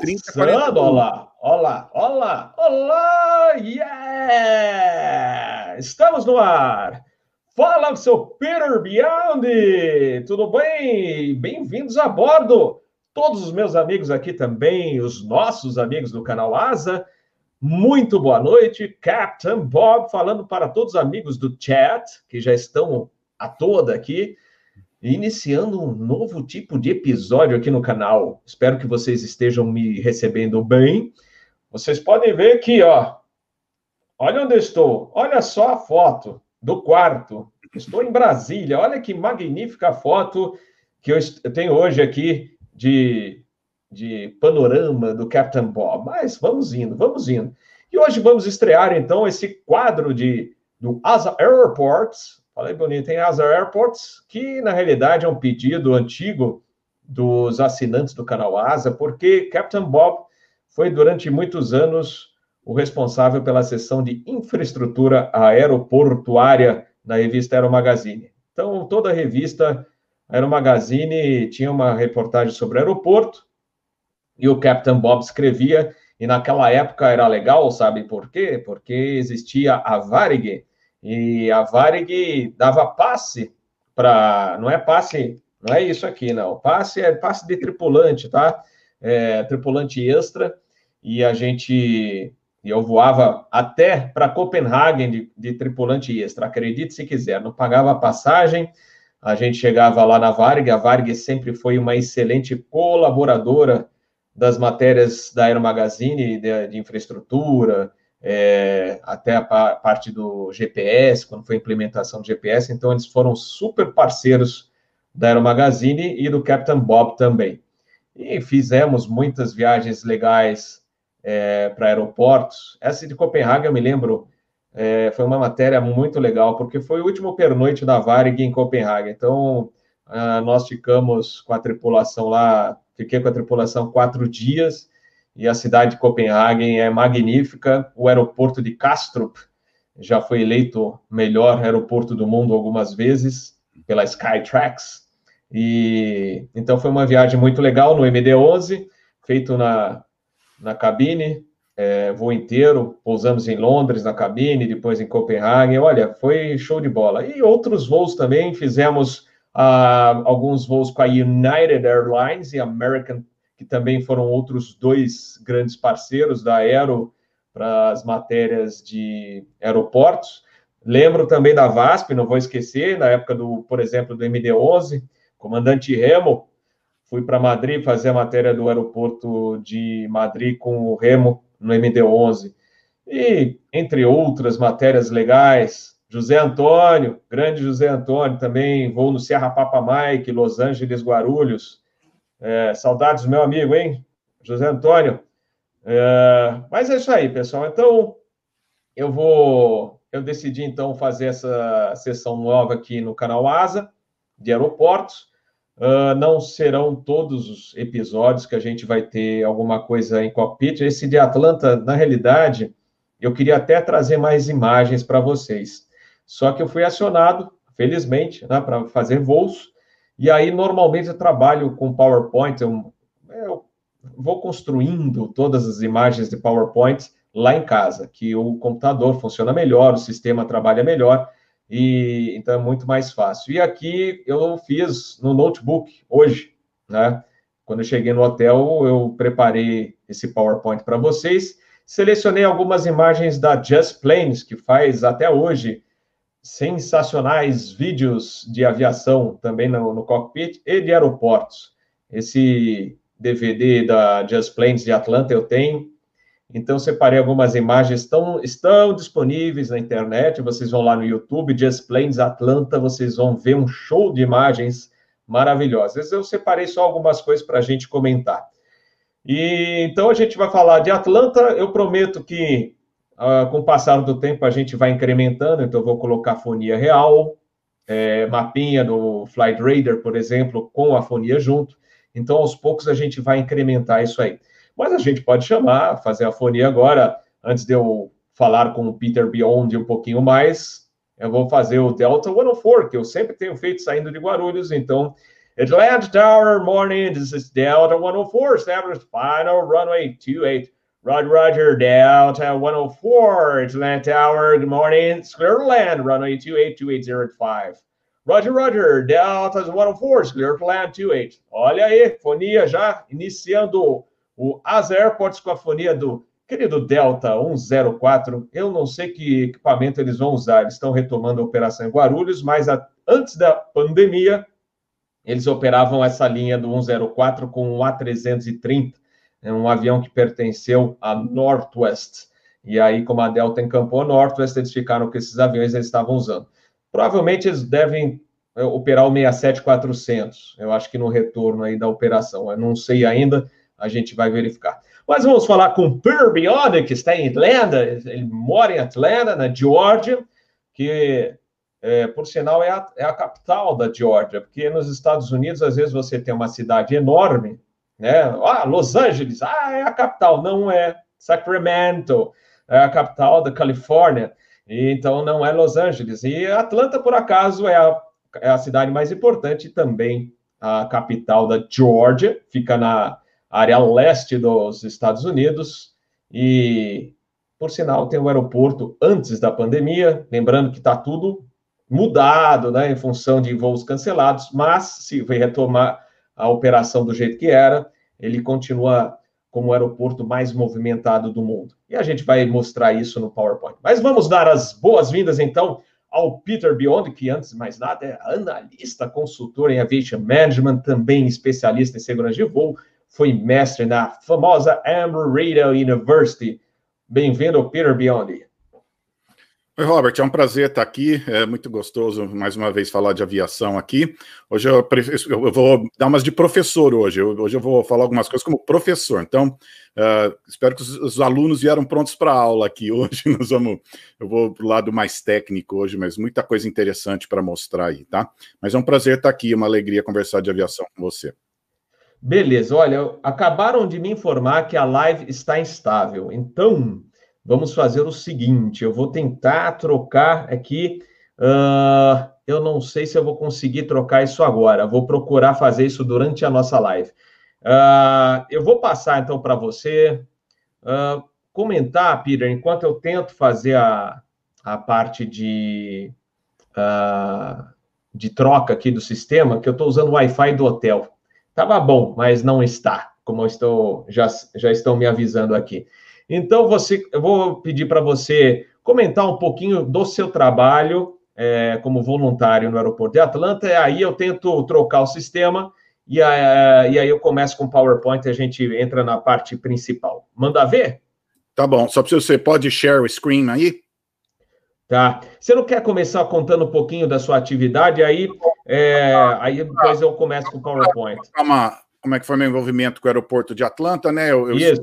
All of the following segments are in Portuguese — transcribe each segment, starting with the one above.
30, 40 Olá, olá, olá, olá, yeah! Estamos no ar. Fala, seu Peter Beyond! Tudo bem? Bem-vindos a bordo. Todos os meus amigos aqui também, os nossos amigos do canal Asa. Muito boa noite, Captain Bob, falando para todos os amigos do chat que já estão a toda aqui iniciando um novo tipo de episódio aqui no canal. Espero que vocês estejam me recebendo bem. Vocês podem ver aqui, ó. Olha onde estou. Olha só a foto do quarto. Estou em Brasília. Olha que magnífica foto que eu tenho hoje aqui de, de panorama do Captain Bob. Mas vamos indo, vamos indo. E hoje vamos estrear então esse quadro de do Asa Airports, Falei bonito, tem Asa Airports, que na realidade é um pedido antigo dos assinantes do canal Asa, porque Captain Bob foi durante muitos anos o responsável pela seção de infraestrutura aeroportuária na revista Aero Magazine. Então, toda a revista Aero Magazine tinha uma reportagem sobre aeroporto e o Captain Bob escrevia, e naquela época era legal, sabe por quê? Porque existia a Varig, e a Varig dava passe para. Não é passe, não é isso aqui, não. Passe é passe de tripulante, tá? É, tripulante extra. E a gente. Eu voava até para Copenhagen de, de, tripulante extra, acredite se quiser. Não pagava passagem, a gente chegava lá na Varig. A Varig sempre foi uma excelente colaboradora das matérias da Aero Magazine, de, de infraestrutura, é, até a parte do GPS, quando foi a implementação do GPS, então eles foram super parceiros da Aero Magazine e do Captain Bob também. E fizemos muitas viagens legais é, para aeroportos. Essa de Copenhague, eu me lembro, é, foi uma matéria muito legal, porque foi o último pernoite da Varig em Copenhague. Então, ah, nós ficamos com a tripulação lá, fiquei com a tripulação quatro dias, e a cidade de Copenhagen é magnífica. O aeroporto de Kastrup já foi eleito melhor aeroporto do mundo algumas vezes pela Skytrax. E então foi uma viagem muito legal no MD-11, feito na, na cabine, é, voo inteiro, pousamos em Londres na cabine, depois em Copenhague. Olha, foi show de bola. E outros voos também, fizemos ah, alguns voos com a United Airlines e American que também foram outros dois grandes parceiros da Aero para as matérias de aeroportos. Lembro também da VASP, não vou esquecer, na época do, por exemplo, do MD-11, comandante Remo, fui para Madrid fazer a matéria do aeroporto de Madrid com o Remo no MD-11. E, entre outras matérias legais, José Antônio, grande José Antônio, também vou no Serra Papa Mike, Los Angeles, Guarulhos, é, saudades do meu amigo, hein? José Antônio. É, mas é isso aí, pessoal. Então, eu vou. Eu decidi, então, fazer essa sessão nova aqui no canal Asa, de aeroportos. Uh, não serão todos os episódios que a gente vai ter alguma coisa em cockpit. Esse de Atlanta, na realidade, eu queria até trazer mais imagens para vocês. Só que eu fui acionado, felizmente, né, para fazer voos. E aí, normalmente, eu trabalho com PowerPoint, eu, eu vou construindo todas as imagens de PowerPoint lá em casa, que o computador funciona melhor, o sistema trabalha melhor, e então é muito mais fácil. E aqui eu fiz no notebook hoje, né? Quando eu cheguei no hotel, eu preparei esse PowerPoint para vocês. Selecionei algumas imagens da Just Planes, que faz até hoje sensacionais vídeos de aviação também no, no, cockpit e de aeroportos. Esse DVD da Just Planes de Atlanta eu tenho. Então, separei algumas imagens, estão, estão disponíveis na internet. Vocês vão lá no YouTube, Just Planes Atlanta, vocês vão ver um show de imagens maravilhosas. Eu separei só algumas coisas para a gente comentar. E então a gente vai falar de Atlanta. Eu prometo que Uh, com o passar do tempo, a gente vai incrementando, então vou colocar fonia real, é, mapinha do Flight Radar, por exemplo, com a fonia junto. Então, aos poucos, a gente vai incrementar isso aí. Mas a gente pode chamar, fazer a fonia agora, antes de eu falar com o Peter Beyond um pouquinho mais, eu vou fazer o Delta 104, que eu sempre tenho feito saindo de Guarulhos, então Atlanta Tower, morning. This is Delta 104, established final runway 28. Roger, Roger, Delta 104, Atlanta Tower, good morning. Clear to land, runway 28, 28085. Roger, Roger, Delta 104, clear to land 28. Olha aí, fonia já iniciando o Asa Airports com a fonia do querido Delta 104. Eu não sei que equipamento eles vão usar, eles estão retomando a operação em Guarulhos, mas a, antes da pandemia, eles operavam essa linha do 104 com o A330, né, um avião que pertenceu à Northwest. E aí, como a Delta encampou a Northwest, eles ficaram com esses aviões eles estavam usando. Provavelmente eles devem é, operar o 67400. Eu acho que no retorno aí da operação. Eu não sei ainda, a gente vai verificar. Mas vamos falar com Per Bione, que está em Atlanta. Ele mora em Atlanta, na Georgia, que é, por sinal, é a, é a, capital da Georgia, porque nos Estados Unidos, às vezes, você tem uma cidade enorme, né? Ah, Los Angeles, ah, é a capital. Não é. Sacramento é a capital da Califórnia, então não é Los Angeles. E Atlanta, por acaso, é a, é a cidade mais importante também a capital da Georgia, fica na área leste dos Estados Unidos, e, por sinal, tem o um aeroporto antes da pandemia, lembrando que está tudo mudado, né, em função de voos cancelados, mas se retomar a operação do jeito que era, ele continua como o aeroporto mais movimentado do mundo. E a gente vai mostrar isso no PowerPoint. Mas vamos dar as boas-vindas, então, ao Peter Beyond, que antes de mais nada é analista, consultor em aviation management, também especialista em segurança de voo, foi mestre na famosa Embry-Riddle University. Bem-vindo, Peter Beyond. Oi, Robert, é um prazer estar aqui. É muito gostoso mais uma vez falar de aviação aqui. Hoje eu, eu vou dar umas de professor hoje. Hoje eu vou falar algumas coisas como professor. Então, uh, espero que os, os, alunos vieram prontos para a aula aqui hoje. Nós vamos, eu vou para o lado mais técnico hoje, mas muita coisa interessante para mostrar aí, tá? Mas é um prazer estar aqui, uma alegria conversar de aviação com você. Beleza, olha, acabaram de me informar que a live está instável. Então, vamos fazer o seguinte: eu vou tentar trocar aqui. Uh, eu não sei se eu vou conseguir trocar isso agora. Vou procurar fazer isso durante a nossa live. Uh, eu vou passar então para você uh, comentar, Peter, enquanto eu tento fazer a, a parte de, de troca aqui do sistema, que eu estou usando o Wi-Fi do hotel. Tava bom, mas não está, como estou já, já estão me avisando aqui. Então, você, eu vou pedir para você comentar um pouquinho do seu trabalho é, como voluntário no aeroporto de Atlanta, e aí eu tento trocar o sistema, e, a, e aí eu começo com o PowerPoint e a gente entra na parte principal. Manda ver? Tá bom, só para você pode share o screen aí? Tá. Você não quer começar contando um pouquinho da sua atividade? Aí, é, aí depois eu começo com o PowerPoint. como é que foi meu envolvimento com o aeroporto de Atlanta, né? Eu, eu Isso.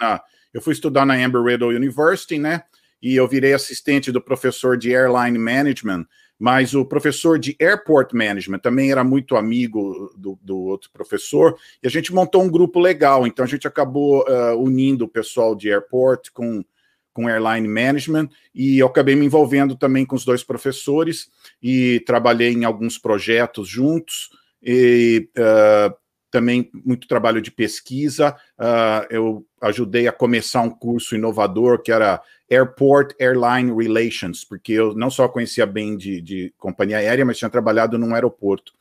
Na, eu fui estudar na Embry-Riddle University, né? E eu virei assistente do professor de Airline Management, mas o professor de Airport Management também era muito amigo do, do outro professor, e a gente montou um grupo legal, então a gente acabou uh, unindo o pessoal de Airport com, com Airline Management, e eu acabei me envolvendo também com os dois professores, e trabalhei em alguns projetos juntos, e uh, também muito trabalho de pesquisa. Uh, eu ajudei a começar um curso inovador que era Airport Airline Relations, porque eu não só conhecia bem de, de companhia aérea, mas tinha trabalhado num aeroporto.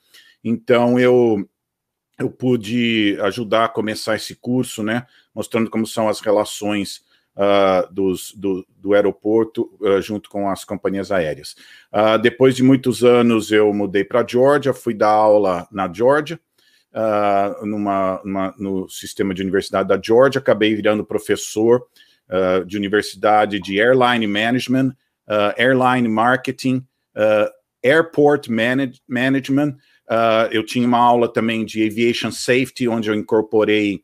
Então eu eu pude ajudar a começar esse curso, né, mostrando como são as relações uh, dos, do, do, aeroporto uh, junto com as companhias aéreas. Depois de muitos anos, eu mudei para a Georgia, fui dar aula na Georgia, uh, numa, numa, no sistema de universidade da Georgia, acabei virando professor uh, de universidade de Airline Management, uh, Airline Marketing, Airport manage, Management. eu tinha uma aula também de Aviation Safety, onde eu incorporei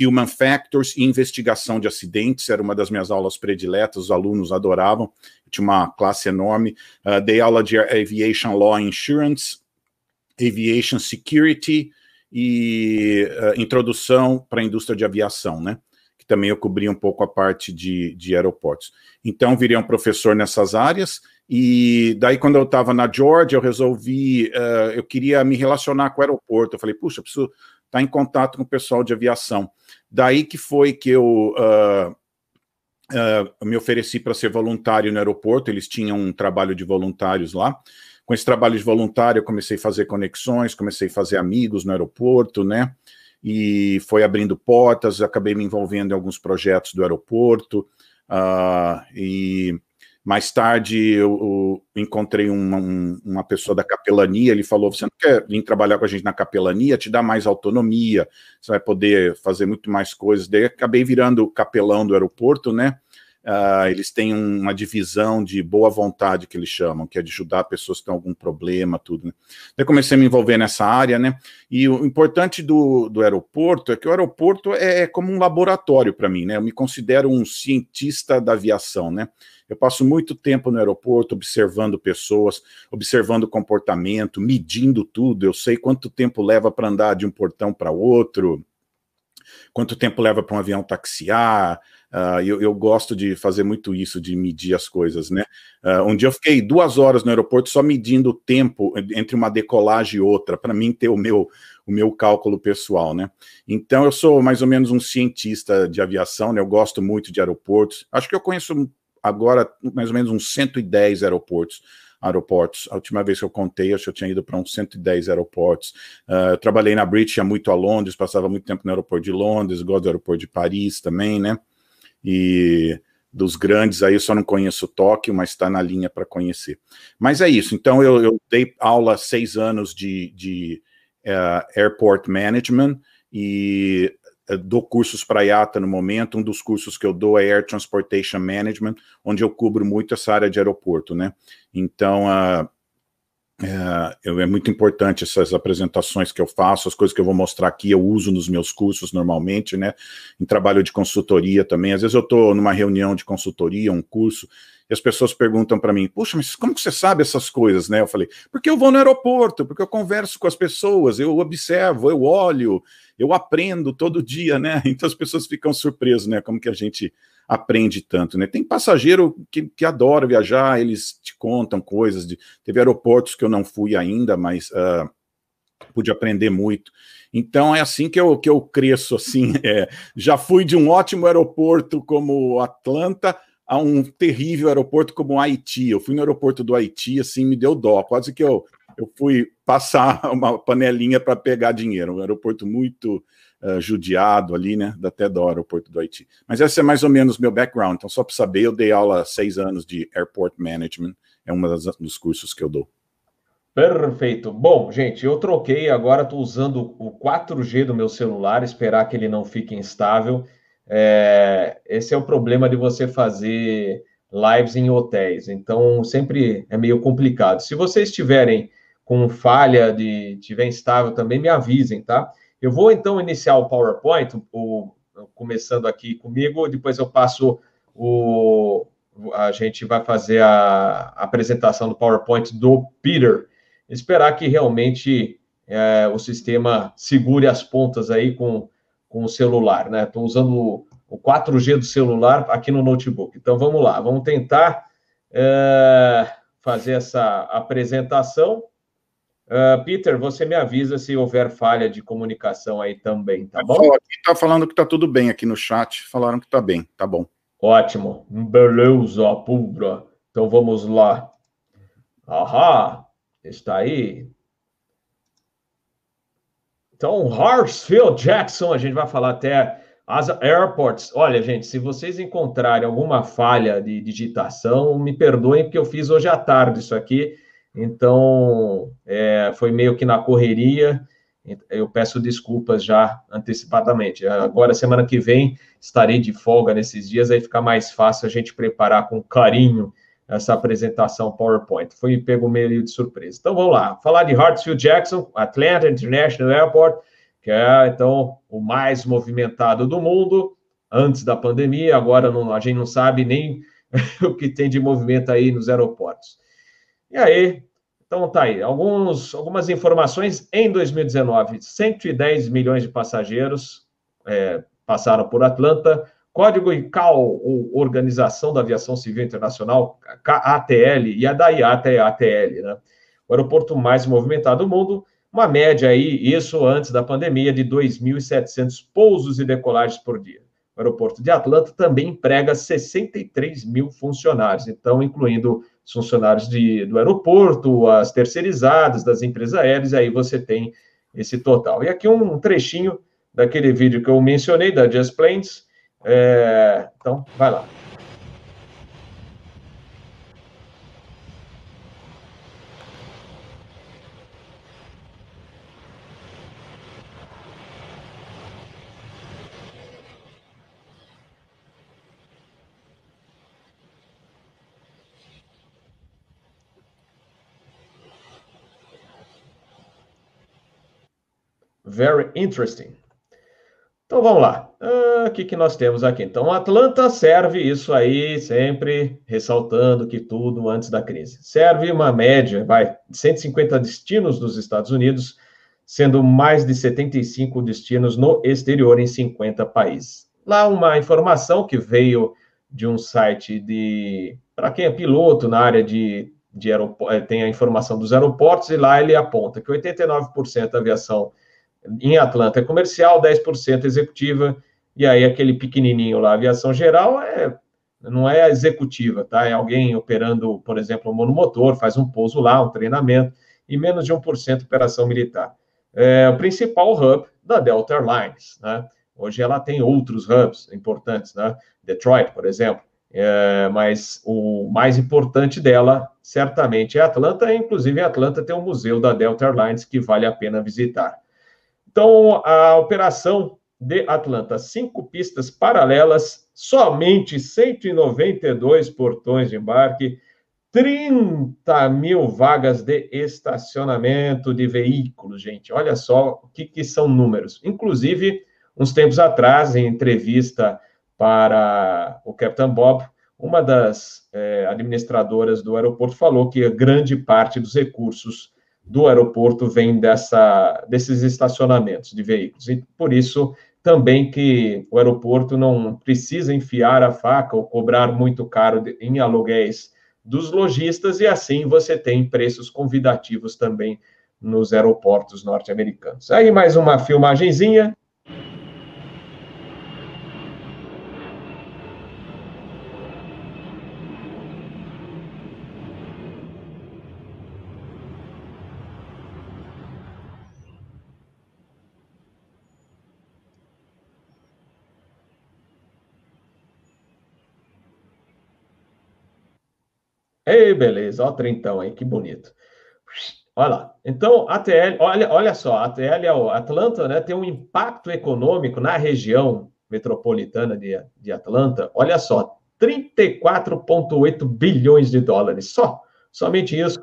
Human Factors e investigação de acidentes, era uma das minhas aulas prediletas, os alunos adoravam, eu tinha uma classe enorme. dei aula de Aviation Law Insurance, Aviation Security e uh, introdução para a indústria de aviação, né? que também eu cobria um pouco a parte de, de aeroportos. Então, virei um professor nessas áreas, e daí, quando eu estava na Georgia, eu resolvi, uh, eu queria me relacionar com o aeroporto. Eu falei, puxa, preciso estar tá em contato com o pessoal de aviação. Daí que foi que eu uh, uh, me ofereci para ser voluntário no aeroporto. Eles tinham um trabalho de voluntários lá. Com esse trabalho de voluntário, eu comecei a fazer conexões, comecei a fazer amigos no aeroporto, né? E foi abrindo portas, acabei me envolvendo em alguns projetos do aeroporto. e mais tarde eu, eu encontrei uma, um, uma pessoa da capelania, ele falou, você não quer vir trabalhar com a gente na capelania, te dá mais autonomia, você vai poder fazer muito mais coisas. Daí acabei virando capelão do aeroporto, né? Uh, eles têm uma divisão de boa vontade que eles chamam, que é de ajudar pessoas que têm algum problema, tudo. Né? Daí comecei a me envolver nessa área, né? E o importante do, do aeroporto é que o aeroporto é, é como um laboratório para mim, né? Eu me considero um cientista da aviação, né? Eu passo muito tempo no aeroporto observando pessoas, observando comportamento, medindo tudo. Eu sei quanto tempo leva para andar de um portão para outro, quanto tempo leva para um avião taxiar. Uh, eu, eu, gosto de fazer muito isso, de medir as coisas, né? Uh, um dia eu fiquei duas horas no aeroporto só medindo o tempo entre uma decolagem e outra, para mim ter o meu, o meu cálculo pessoal, né? Então eu sou mais ou menos um cientista de aviação, né? Eu gosto muito de aeroportos. Acho que eu conheço agora mais ou menos uns 110 aeroportos aeroportos. A última vez que eu contei, acho que eu tinha ido para uns 110 aeroportos. Uh, trabalhei na British, muito a Londres, passava muito tempo no aeroporto de Londres, gosto do aeroporto de Paris também, né? E dos grandes aí eu só não conheço Tóquio, mas está na linha para conhecer. Mas é isso. Então eu, eu dei aula seis anos de, de uh, airport management e uh, dou cursos para IATA no momento. Um dos cursos que eu dou é Air Transportation Management, onde eu cubro muito essa área de aeroporto, né? Então uh, é, é, muito importante essas apresentações que eu faço, as coisas que eu vou mostrar aqui, eu uso nos meus cursos normalmente, né? Em trabalho de consultoria também. Às vezes eu estou numa reunião de consultoria, um curso, e as pessoas perguntam para mim: puxa, mas como que você sabe essas coisas, né? Eu falei: porque eu vou no aeroporto, porque eu converso com as pessoas, eu observo, eu olho, eu aprendo todo dia, né? Então as pessoas ficam surpresas, né? Como que a gente aprende tanto, né? Tem passageiro que, que adora viajar, eles te contam coisas, de, teve aeroportos que eu não fui ainda, mas uh, pude aprender muito. Então é assim que eu, que eu cresço, assim, é, já fui de um ótimo aeroporto como Atlanta a um terrível aeroporto como o Haiti. Eu fui no aeroporto do Haiti, assim, me deu dó, quase que eu, eu fui passar uma panelinha para pegar dinheiro, um aeroporto muito uh, judiado ali, né? Da até do aeroporto do Haiti. Mas esse é mais ou menos meu background. Então, só para saber, eu dei aula há seis anos de Airport Management. É um dos cursos que eu dou. Perfeito. Bom, gente, eu troquei, agora estou usando o 4G do meu celular, esperar que ele não fique instável. É, esse é o problema de você fazer lives em hotéis. Então, sempre é meio complicado. Se vocês estiverem com falha de tiver instável também, me avisem, tá? Eu vou então iniciar o PowerPoint, o, começando aqui comigo, depois eu passo o. A gente vai fazer a, apresentação do PowerPoint do Peter. Esperar que realmente é, o sistema segure as pontas aí com, com o celular, né? Estou usando o, o 4G do celular aqui no notebook. Então vamos lá, vamos tentar é, fazer essa apresentação. Uh, Peter, você me avisa se houver falha de comunicação aí também, tá bom? Aqui tá falando que tá tudo bem aqui no chat, falaram que tá bem, tá bom. Ótimo, beleza, pura. Então vamos lá. Ahá, está aí. Então, Hartsfield Jackson, a gente vai falar até as airports. Olha, gente, se vocês encontrarem alguma falha de digitação, me perdoem, porque eu fiz hoje à tarde isso aqui então, é, foi meio que na correria. Eu peço desculpas já antecipadamente. Agora, semana que vem, estarei de folga nesses dias, aí fica mais fácil a gente preparar com carinho essa apresentação PowerPoint. Foi pego meio de surpresa. Então, vamos lá. Falar de Hartsfield Jackson, Atlanta International Airport, que é, então, o mais movimentado do mundo antes da pandemia. Agora, não, a gente não sabe nem o que tem de movimento aí nos aeroportos. E aí, então tá aí, alguns, algumas informações. Em 2019, 110 milhões de passageiros, é, passaram por Atlanta. Código ICAO, ou Organização da Aviação Civil Internacional, ATL, e a da IATA é ATL, né? O aeroporto mais movimentado do mundo, uma média aí, isso antes da pandemia, de 2.700 pousos e decolagens por dia. O aeroporto de Atlanta também emprega 63 mil funcionários, então, incluindo os funcionários de, do aeroporto, as terceirizadas das empresas aéreas, aí você tem esse total. E aqui um trechinho daquele vídeo que eu mencionei, da Just Planes. É, então, vai lá. Very interesting. Então vamos lá. Ah, o que, que nós temos aqui? Então, Atlanta serve isso aí, sempre ressaltando que tudo antes da crise. Serve uma média, vai, 150 destinos dos Estados Unidos, sendo mais de 75 destinos no exterior em 50 países. Lá uma informação que veio de um site de. Para quem é piloto na área de, de aeroporto, eh, tem a informação dos aeroportos, e lá ele aponta que 89% da aviação em Atlanta é comercial, 10% executiva, e aí aquele pequenininho lá, aviação geral, é, não é executiva, tá? É alguém operando, por exemplo, um monomotor, faz um pouso lá, um treinamento, e menos de 1% operação militar. É o principal hub da Delta Airlines, né? Hoje ela tem outros hubs importantes, né? Detroit, por exemplo. É, mas o mais importante dela, certamente, é Atlanta. Inclusive, em Atlanta tem um museu da Delta Airlines que vale a pena visitar. Então, a operação de Atlanta, cinco pistas paralelas, somente 192 portões de embarque, 30 mil vagas de estacionamento de veículos, gente. Olha só o que, que são números. Inclusive, uns tempos atrás, em entrevista para o Capitão Bob, uma das é, administradoras do aeroporto falou que grande parte dos recursos do aeroporto vem dessa, desses estacionamentos de veículos. E por isso também que o aeroporto não precisa enfiar a faca ou cobrar muito caro em aluguéis dos lojistas, e assim você tem preços convidativos também nos aeroportos norte-americanos. Aí mais uma filmagenzinha Ei, beleza, ó, trintão aí, que bonito. Olha lá. Então, ATL, olha, olha só, a ATL, Atlanta, né, tem um impacto econômico na região metropolitana de, de Atlanta, olha só, 34,8 bilhões de dólares, só, somente isso.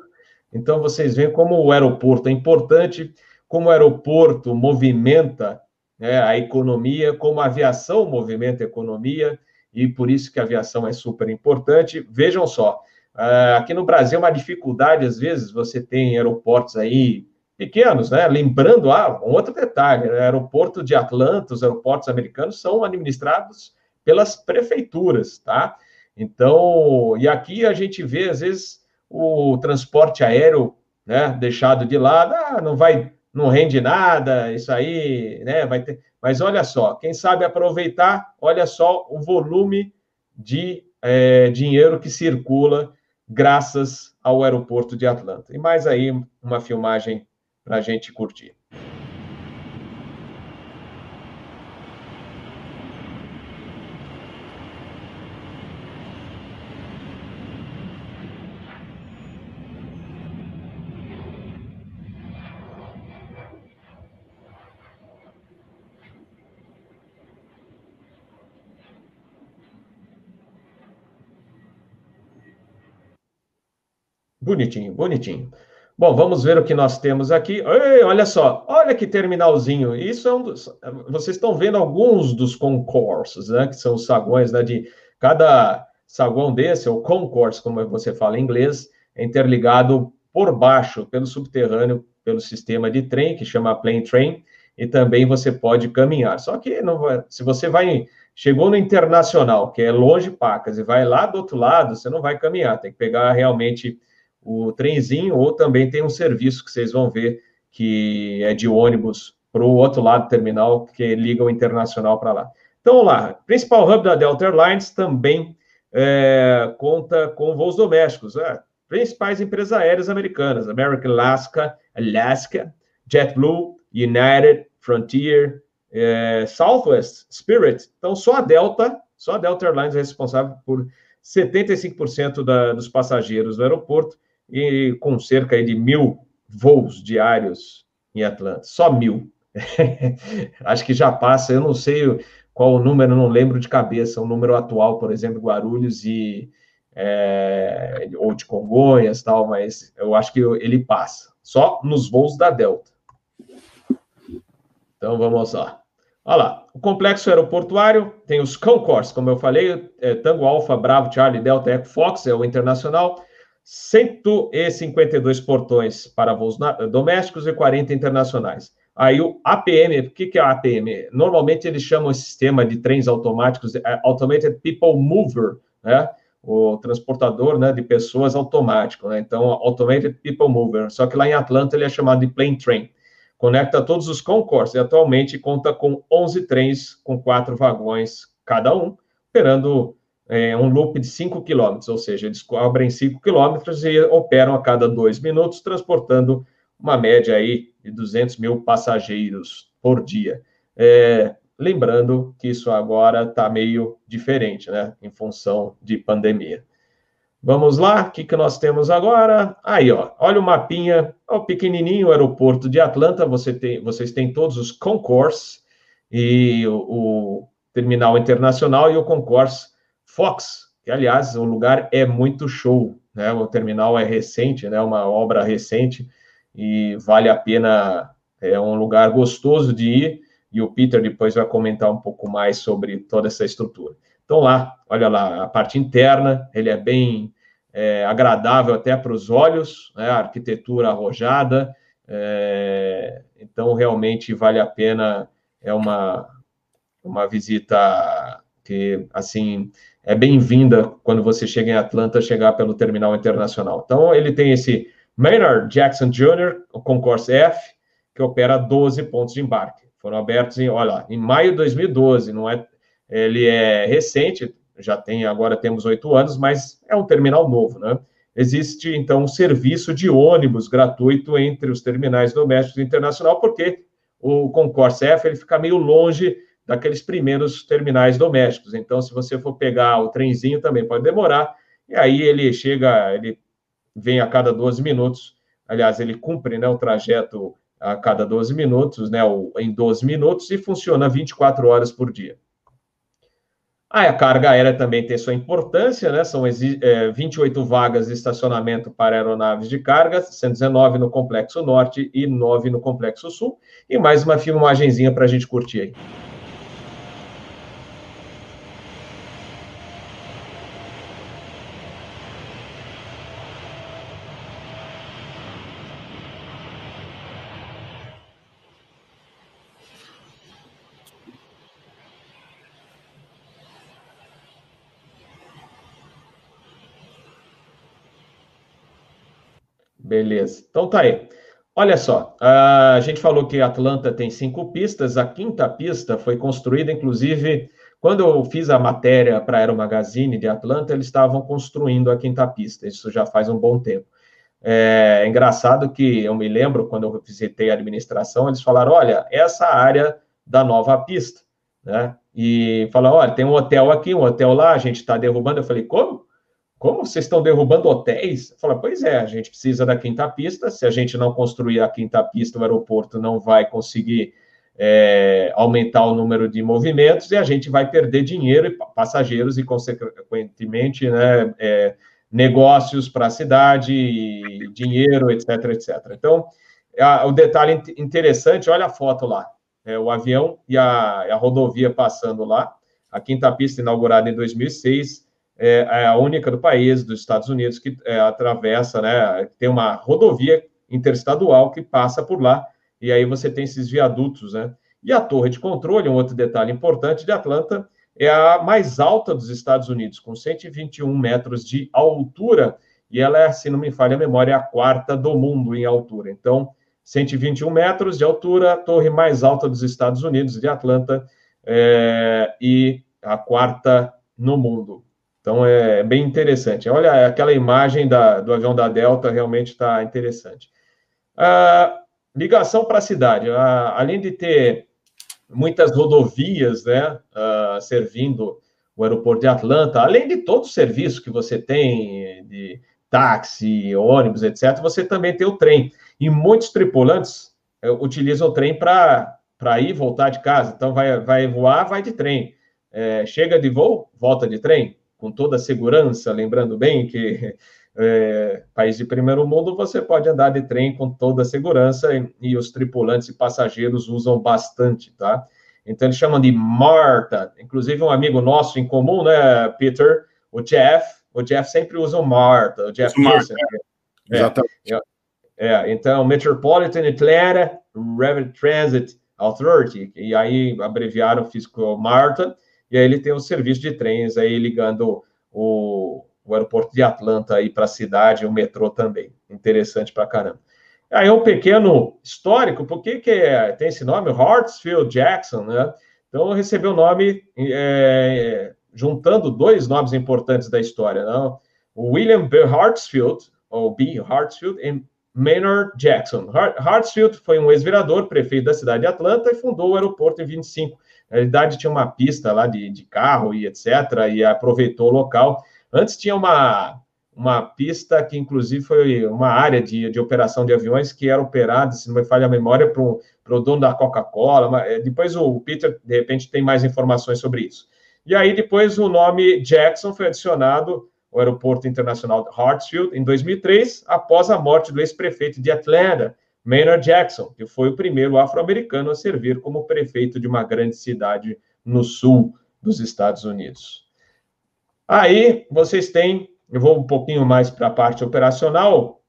Então, vocês veem como o aeroporto é importante, como o aeroporto movimenta né, a economia, como a aviação movimenta a economia, e por isso que a aviação é super importante. Vejam só, aqui no Brasil, é uma dificuldade, às vezes, você tem aeroportos aí pequenos, né? Lembrando, ah, um outro detalhe: o aeroporto de Atlanta, os aeroportos americanos são administrados pelas prefeituras, tá? Então, e aqui a gente vê, às vezes, o transporte aéreo, né, deixado de lado, ah, não vai, não rende nada, isso aí, né, vai ter. Mas olha só, quem sabe aproveitar, olha só o volume de é, dinheiro que circula graças ao aeroporto de Atlanta. E mais aí uma filmagem para a gente curtir. Bonitinho, bonitinho. Bom, vamos ver o que nós temos aqui. Ei, olha só, olha que terminalzinho. Isso é um dos. Vocês estão vendo alguns dos concourses, né? Que são os saguões, né? De cada saguão desse, ou concourse, como você fala em inglês, é interligado por baixo, pelo subterrâneo, pelo sistema de trem, que chama plane train. e também você pode caminhar. Só que não vai, se você vai chegou no internacional, que é longe Pacas, e vai lá do outro lado, você não vai caminhar, tem que pegar realmente o trenzinho ou também tem um serviço que vocês vão ver que é de ônibus para o outro lado do terminal que liga o internacional para lá. Então, lá, principal hub da Delta Airlines também é, conta com voos domésticos. É, principais empresas aéreas americanas: American Alaska, Alaska, JetBlue, United, Frontier, é, Southwest, Spirit. Então, só a Delta, só a Delta Airlines é responsável por 75% da, dos passageiros do aeroporto e com cerca de mil voos diários em Atlanta. Só mil. Acho que já passa, eu não sei qual o número, não lembro de cabeça, o número atual, por exemplo, Guarulhos e é, ou de Congonhas, tal, mas eu acho que ele passa, só nos voos da Delta. Então vamos lá. Olha lá, o complexo aeroportuário tem os Concourse, como eu falei, é, Tango Alpha, Bravo, Charlie, Delta, Echo, Fox, é o internacional, 152 portões para voos domésticos e 40 internacionais. Aí o APM, o que, que é o APM? Normalmente eles chamam esse sistema de trens automáticos, é, Automated People Mover, né? O transportador né, de pessoas automático, né? Então, Automated People Mover. Só que lá em Atlanta ele é chamado de Plane Train. Conecta todos os concourses e atualmente conta com 11 trens com quatro vagões cada um, operando é, um loop de 5 quilômetros, ou seja, eles cobrem 5 quilômetros e operam a cada dois minutos, transportando uma média aí de 200 mil passageiros por dia. É, lembrando que isso agora está meio diferente, né, em função de pandemia. Vamos lá, o que, que nós temos agora? Aí, ó, olha o mapinha, o pequenininho aeroporto de Atlanta, você tem, vocês têm todos os concourse e o, o terminal internacional e o concourse Fox, que aliás o lugar é muito show, né? O terminal é recente, né? Uma obra recente e vale a pena, é um lugar gostoso de ir, e o Peter depois vai comentar um pouco mais sobre toda essa estrutura. Então lá, olha lá, a parte interna, ele é bem é, agradável até para os olhos, né? a arquitetura arrojada, é, então realmente vale a pena, é uma, uma visita que, assim, é bem-vinda quando você chega em Atlanta, chegar pelo terminal internacional. Então, ele tem esse Maynard Jackson Jr., o Concourse F, que opera 12 pontos de embarque. Foram abertos em, olha, em maio de 2012, não é, ele é recente, já tem, agora temos oito anos, mas é um terminal novo, né? Existe, então, um serviço de ônibus gratuito entre os terminais domésticos e internacional, porque o Concourse F, ele fica meio longe daqueles primeiros terminais domésticos. Então, se você for pegar o trenzinho, também pode demorar, e aí ele chega, ele vem a cada 12 minutos, aliás, ele cumpre né, o trajeto a cada 12 minutos, né, em 12 minutos, e funciona 24 horas por dia. Ah, a carga aérea também tem sua importância, né? São é, 28 vagas de estacionamento para aeronaves de carga, 119 no Complexo Norte e 9 no Complexo Sul. E mais uma filmagenzinha para a gente curtir aí. Beleza. Então tá aí. Olha só, a gente falou que Atlanta tem cinco pistas, a quinta pista foi construída, inclusive, quando eu fiz a matéria para a Aero Magazine de Atlanta, eles estavam construindo a quinta pista, isso já faz um bom tempo. É, é engraçado que eu me lembro, quando eu visitei a administração, eles falaram, olha, essa área da nova pista, né? E falaram, olha, tem um hotel aqui, um hotel lá, a gente está derrubando. Eu falei, como? Como vocês estão derrubando hotéis? Fala, pois é, a gente precisa da quinta pista. Se a gente não construir a quinta pista, o aeroporto não vai conseguir é, aumentar o número de movimentos e a gente vai perder dinheiro e passageiros e, consequentemente, né, é, negócios para a cidade, dinheiro, etc, etc. Então, a, o detalhe interessante, olha a foto lá, é, o avião e a, a rodovia passando lá, a quinta pista inaugurada em 2006, é, é, a única do país, dos Estados Unidos, que é, atravessa, né, tem uma rodovia interestadual que passa por lá, e aí você tem esses viadutos, né? E a torre de controle, um outro detalhe importante de Atlanta, é a mais alta dos Estados Unidos, com 121 metros de altura, e ela é, se não me falha a memória, a quarta do mundo em altura. Então, 121 metros de altura, a torre mais alta dos Estados Unidos, de Atlanta, é, e a quarta no mundo. Então, é bem interessante. Olha, aquela imagem da, do avião da Delta realmente está interessante. Ah, ligação para a cidade. Ah, além de ter muitas rodovias né, uh, servindo o aeroporto de Atlanta, além de todo o serviço que você tem de táxi, ônibus, etc., você também tem o trem. E muitos tripulantes uh, utilizam o trem para ir voltar de casa. Então, vai, vai voar, vai de trem. É, chega de voo, volta de trem, com toda a segurança, lembrando bem que é, país de primeiro mundo, você pode andar de trem com toda a segurança e, e, os tripulantes e passageiros usam bastante, tá? Então, eles chamam de MARTA. Inclusive, um amigo nosso em comum, né, Peter, o Jeff, o Jeff sempre usa o MARTA, o Jeff Marta, é, Exatamente. É, é, então, Metropolitan Atlanta Rapid Transit Authority, e aí abreviaram, o MARTA, e aí ele tem o serviço de trens aí ligando o, o aeroporto de Atlanta aí para a cidade, o metrô também. Interessante para caramba. Aí um pequeno histórico, por que, que é, tem esse nome? Hartsfield Jackson, né? Então recebeu o nome é, juntando dois nomes importantes da história, não? O William B. Hartsfield, ou B. Hartsfield, e Maynard Jackson. Hartsfield foi um ex-vereador, prefeito da cidade de Atlanta, e fundou o aeroporto em 25. Na realidade, tinha uma pista lá de, de carro e etc., e aproveitou o local Antes tinha uma, uma pista que, inclusive, foi uma área de, de operação de aviões que era operada, se não me falha a memória, para o dono da Coca-Cola. Eh, depois o Peter, de repente, tem mais informações sobre isso. E aí, depois, o nome Jackson foi adicionado ao Aeroporto Internacional de Hartsfield em 2003, após a morte do ex-prefeito de Atlanta, Maynard Jackson, que foi o primeiro afro-americano a servir como prefeito de uma grande cidade no sul dos Estados Unidos. Aí vocês têm, eu vou um pouquinho mais para a parte operacional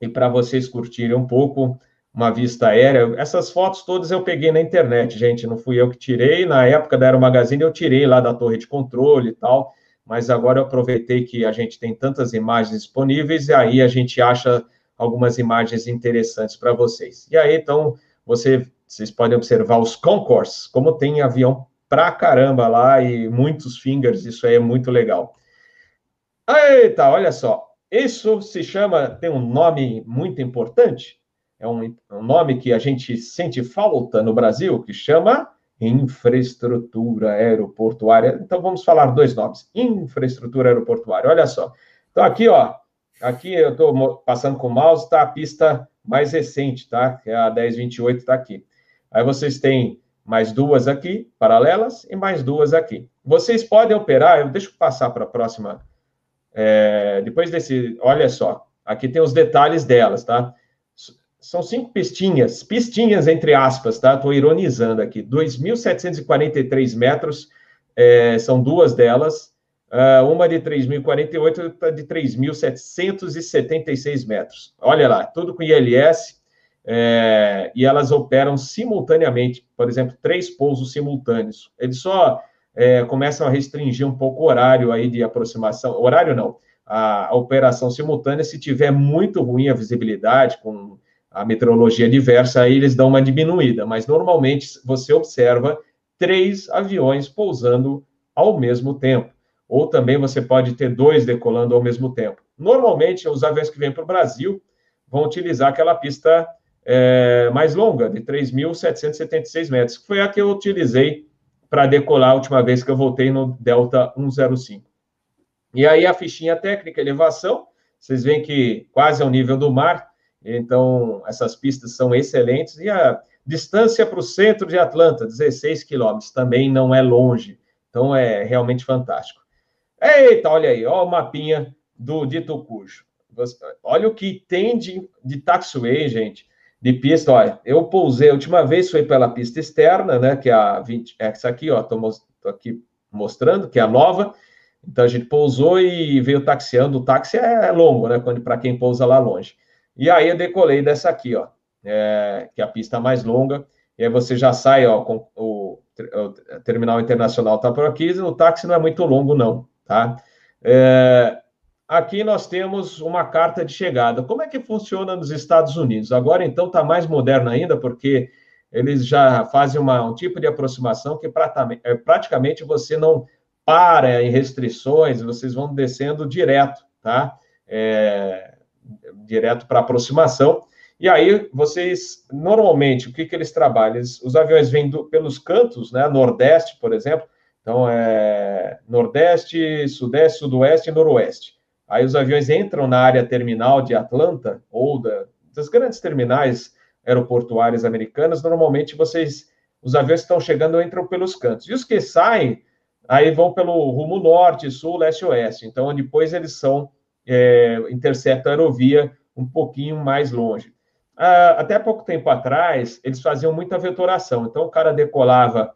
e para vocês curtirem um pouco uma vista aérea. Essas fotos todas eu peguei na internet, gente, não fui eu que tirei. Na época da Aero Magazine eu tirei lá da torre de controle e tal, mas agora eu aproveitei que a gente tem tantas imagens disponíveis e aí a gente acha algumas imagens interessantes para vocês. E aí, então, você, vocês podem observar os concourse, como tem avião pra caramba lá e muitos fingers, isso aí é muito legal. Eita, olha só, isso se chama, tem um nome muito importante, é um, um nome que a gente sente falta no Brasil, que chama infraestrutura aeroportuária. Então vamos falar dois nomes, infraestrutura aeroportuária. Olha só. Então aqui, ó, aqui eu estou passando com o mouse, está a pista mais recente, tá? Que é a 1028, está aqui. Aí vocês têm mais duas aqui, paralelas, e mais duas aqui. Vocês podem operar, eu deixo passar para a próxima. É, depois desse, olha só, aqui tem os detalhes delas, tá? São cinco pistinhas, pistinhas entre aspas, tá? Estou ironizando aqui. 2.743 metros, é, são duas delas. Uh, uma de 3.048 e outra de 3.776 metros. Olha lá, tudo com ILS, é, e elas operam simultaneamente, por exemplo, três pousos simultâneos. Eles só é, começam a restringir um pouco o horário aí de aproximação, horário não, a, a, operação simultânea, se tiver muito ruim a visibilidade, com a meteorologia diversa, aí eles dão uma diminuída, mas normalmente você observa três aviões pousando ao mesmo tempo, ou também você pode ter dois decolando ao mesmo tempo. Normalmente, os aviões que vêm para o Brasil vão utilizar aquela pista é, mais longa, de 3.776 metros, que foi a que eu utilizei para decolar a última vez que eu voltei no Delta 105. E aí a fichinha técnica, elevação, vocês veem que quase ao nível do mar, então essas pistas são excelentes, e a distância para o centro de Atlanta, 16 quilômetros, também não é longe, então é realmente fantástico. Eita, olha aí, ó o mapinha do Dito Cujo. Olha o que tem de, de taxiway, gente de pista, olha, eu pousei, a última vez foi pela pista externa, né, que é a 20, é essa aqui, ó, tô, tô aqui mostrando, que é a nova, então a gente pousou e veio taxiando, o táxi é longo, né, quando para quem pousa lá longe. E aí eu decolei dessa aqui, ó, é, que é a pista mais longa, e aí você já sai, ó, com o, o terminal internacional está por aqui, o táxi não é muito longo, não, tá? É, aqui nós temos uma carta de chegada. Como é que funciona nos Estados Unidos? Agora, então, está mais moderno ainda, porque eles já fazem uma, um tipo de aproximação que é, praticamente você não para em restrições, vocês vão descendo direto, tá? É, direto para aproximação. E aí, vocês, normalmente, o que, que eles trabalham? Eles, os aviões vêm do, pelos cantos, né? Nordeste, por exemplo. Então, é Nordeste, Sudeste, Sudoeste e Noroeste. Aí os aviões entram na área terminal de Atlanta, ou da, das grandes terminais aeroportuárias americanas. Normalmente, vocês, os aviões que estão chegando entram pelos cantos. E os que saem, aí vão pelo rumo norte, sul, leste, oeste. Então, depois eles são, é, interceptam a aerovia um pouquinho mais longe. Ah, até pouco tempo atrás, eles faziam muita vetoração. Então, o cara decolava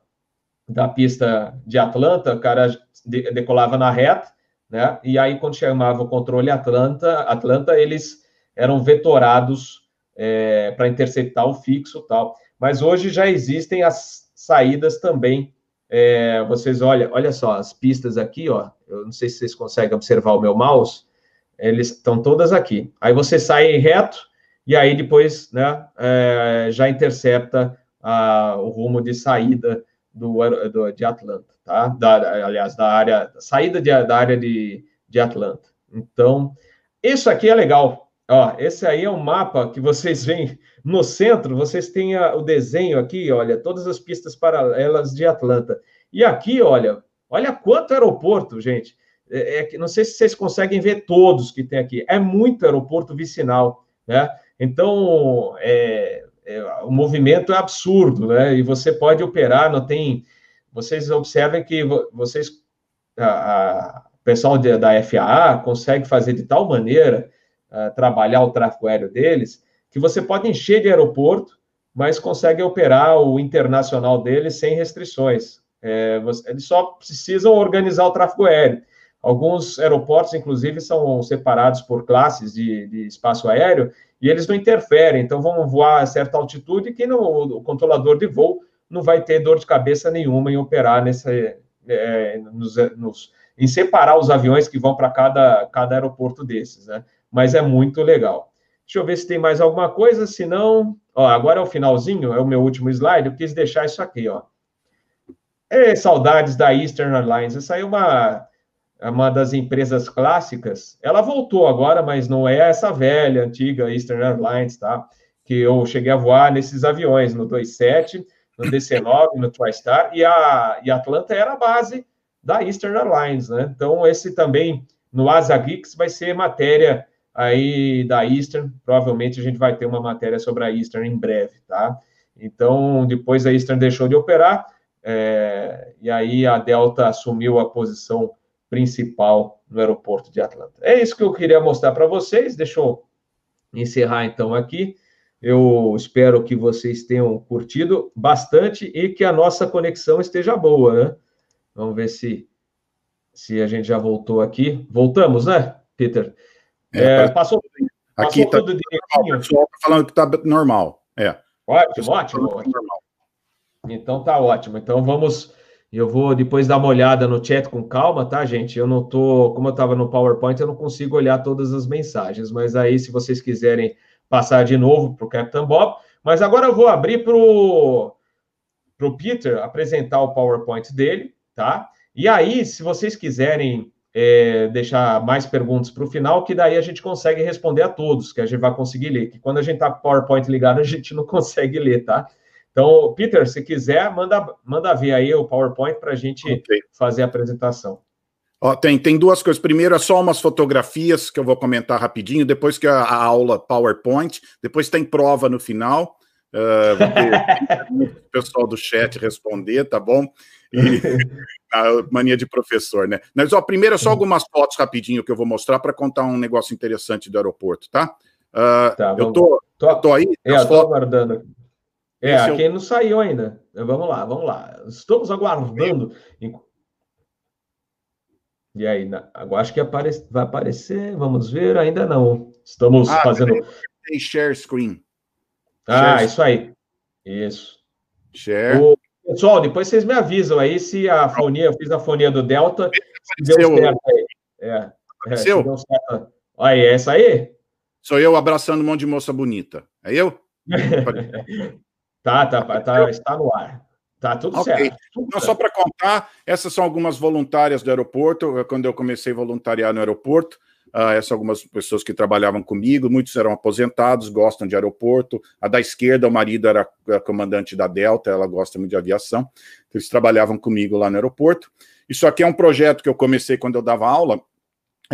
da pista de Atlanta, o cara decolava na reta, né? E aí, quando chamava o controle Atlanta, Atlanta eles eram vetorados é, para interceptar o fixo tal. Mas hoje já existem as saídas também. É, vocês olha, olha só, as pistas aqui, ó. Eu não sei se vocês conseguem observar o meu mouse. Eles estão todas aqui. Aí você sai reto e aí depois né, é, já intercepta a, o rumo de saída do, do, de Atlanta, tá? Da, aliás, da área, saída de, da área de, de Atlanta. Então, isso aqui é legal. Ó, esse aí é um mapa que vocês veem no centro, vocês têm a, o desenho aqui, olha, todas as pistas paralelas de Atlanta. E aqui, olha, olha quanto aeroporto, gente. É, é, não sei se vocês conseguem ver todos que tem aqui. É muito aeroporto vicinal, né? Então, é, é, o movimento é absurdo, né? E você pode operar, não tem. Vocês observem que vocês, a, a o pessoal de, da FAA consegue fazer de tal maneira trabalhar o tráfego aéreo deles que você pode encher de aeroporto, mas consegue operar o internacional deles sem restrições. É, você, eles só precisam organizar o tráfego aéreo. Alguns aeroportos, inclusive, são separados por classes de, de espaço aéreo, e eles não interferem, então vão voar a certa altitude que no, o controlador de voo não vai ter dor de cabeça nenhuma em operar nesse, é, nos, nos, em separar os aviões que vão para cada, cada aeroporto desses, né? Mas é muito legal. Deixa eu ver se tem mais alguma coisa, se não... Agora é o finalzinho, é o meu último slide, eu quis deixar isso aqui, ó. É, saudades da Eastern Airlines, essa aí é uma uma das empresas clássicas, ela voltou agora, mas não é essa velha, antiga Eastern Airlines, tá? Que eu cheguei a voar nesses aviões, no 27, no DC-9, no TriStar, e a, e Atlanta era a base da Eastern Airlines, né? Então, esse também, no Asa Geeks, vai ser matéria aí da Eastern, provavelmente a gente vai ter uma matéria sobre a Eastern em breve, tá? Então, depois a Eastern deixou de operar, é, e aí a Delta assumiu a posição principal no aeroporto de Atlanta. É isso que eu queria mostrar para vocês. Deixa eu encerrar então aqui. Eu espero que vocês tenham curtido bastante e que a nossa conexão esteja boa, né? Vamos ver se, se a gente já voltou aqui. Voltamos, né, Peter? É, é, passou, aqui passou tá, tudo direitinho. O pessoal está falando que está normal. É. Ótimo, ótimo. ótimo. Então tá ótimo. Então vamos eu vou depois dar uma olhada no chat com calma, tá, gente? Eu não tô, como eu estava no PowerPoint, eu não consigo olhar todas as mensagens, mas aí, se vocês quiserem passar de novo para o Captain Bob, mas agora eu vou abrir para o Peter apresentar o PowerPoint dele, tá? E aí, se vocês quiserem é, deixar mais perguntas para o final, que daí a gente consegue responder a todos, que a gente vai conseguir ler. Que quando a gente está com o PowerPoint ligado, a gente não consegue ler, tá? Então, Peter, se quiser, manda, manda ver aí o PowerPoint para a gente okay. fazer a apresentação. Ó, tem, tem duas coisas. Primeiro é só umas fotografias que eu vou comentar rapidinho, depois que a, a aula PowerPoint, depois tem prova no final. Uh, o pessoal do chat responder, tá bom? E a mania de professor, né? Mas, ó, primeiro é só algumas fotos rapidinho que eu vou mostrar para contar um negócio interessante do aeroporto, tá? Uh, tá eu tô, tô, tô aí. É, eu tô aguardando aqui. É, Esse quem é o... não saiu ainda. Vamos lá, vamos lá. Estamos aguardando. E aí, agora acho que apare... vai aparecer. Vamos ver, ainda não. Estamos ah, fazendo. Tem share screen. Ah, Share... isso aí. Isso. Share. O... Pessoal, depois vocês me avisam aí se a fonia, eu fiz a fonia do Delta, se deu certo aí. É, é, se deu certo. Olha, é essa aí? Sou eu abraçando um monte de moça bonita. É eu? tá, tá, tá, está no ar. Tá tudo okay. certo. Então, só para contar, essas são algumas voluntárias do aeroporto. Quando eu comecei a voluntariar no aeroporto, uh, essas são algumas pessoas que trabalhavam comigo, muitos eram aposentados, gostam de aeroporto. A da esquerda, o marido era comandante da Delta, ela gosta muito de aviação. Eles trabalhavam comigo lá no aeroporto. Isso aqui é um projeto que eu comecei quando eu dava aula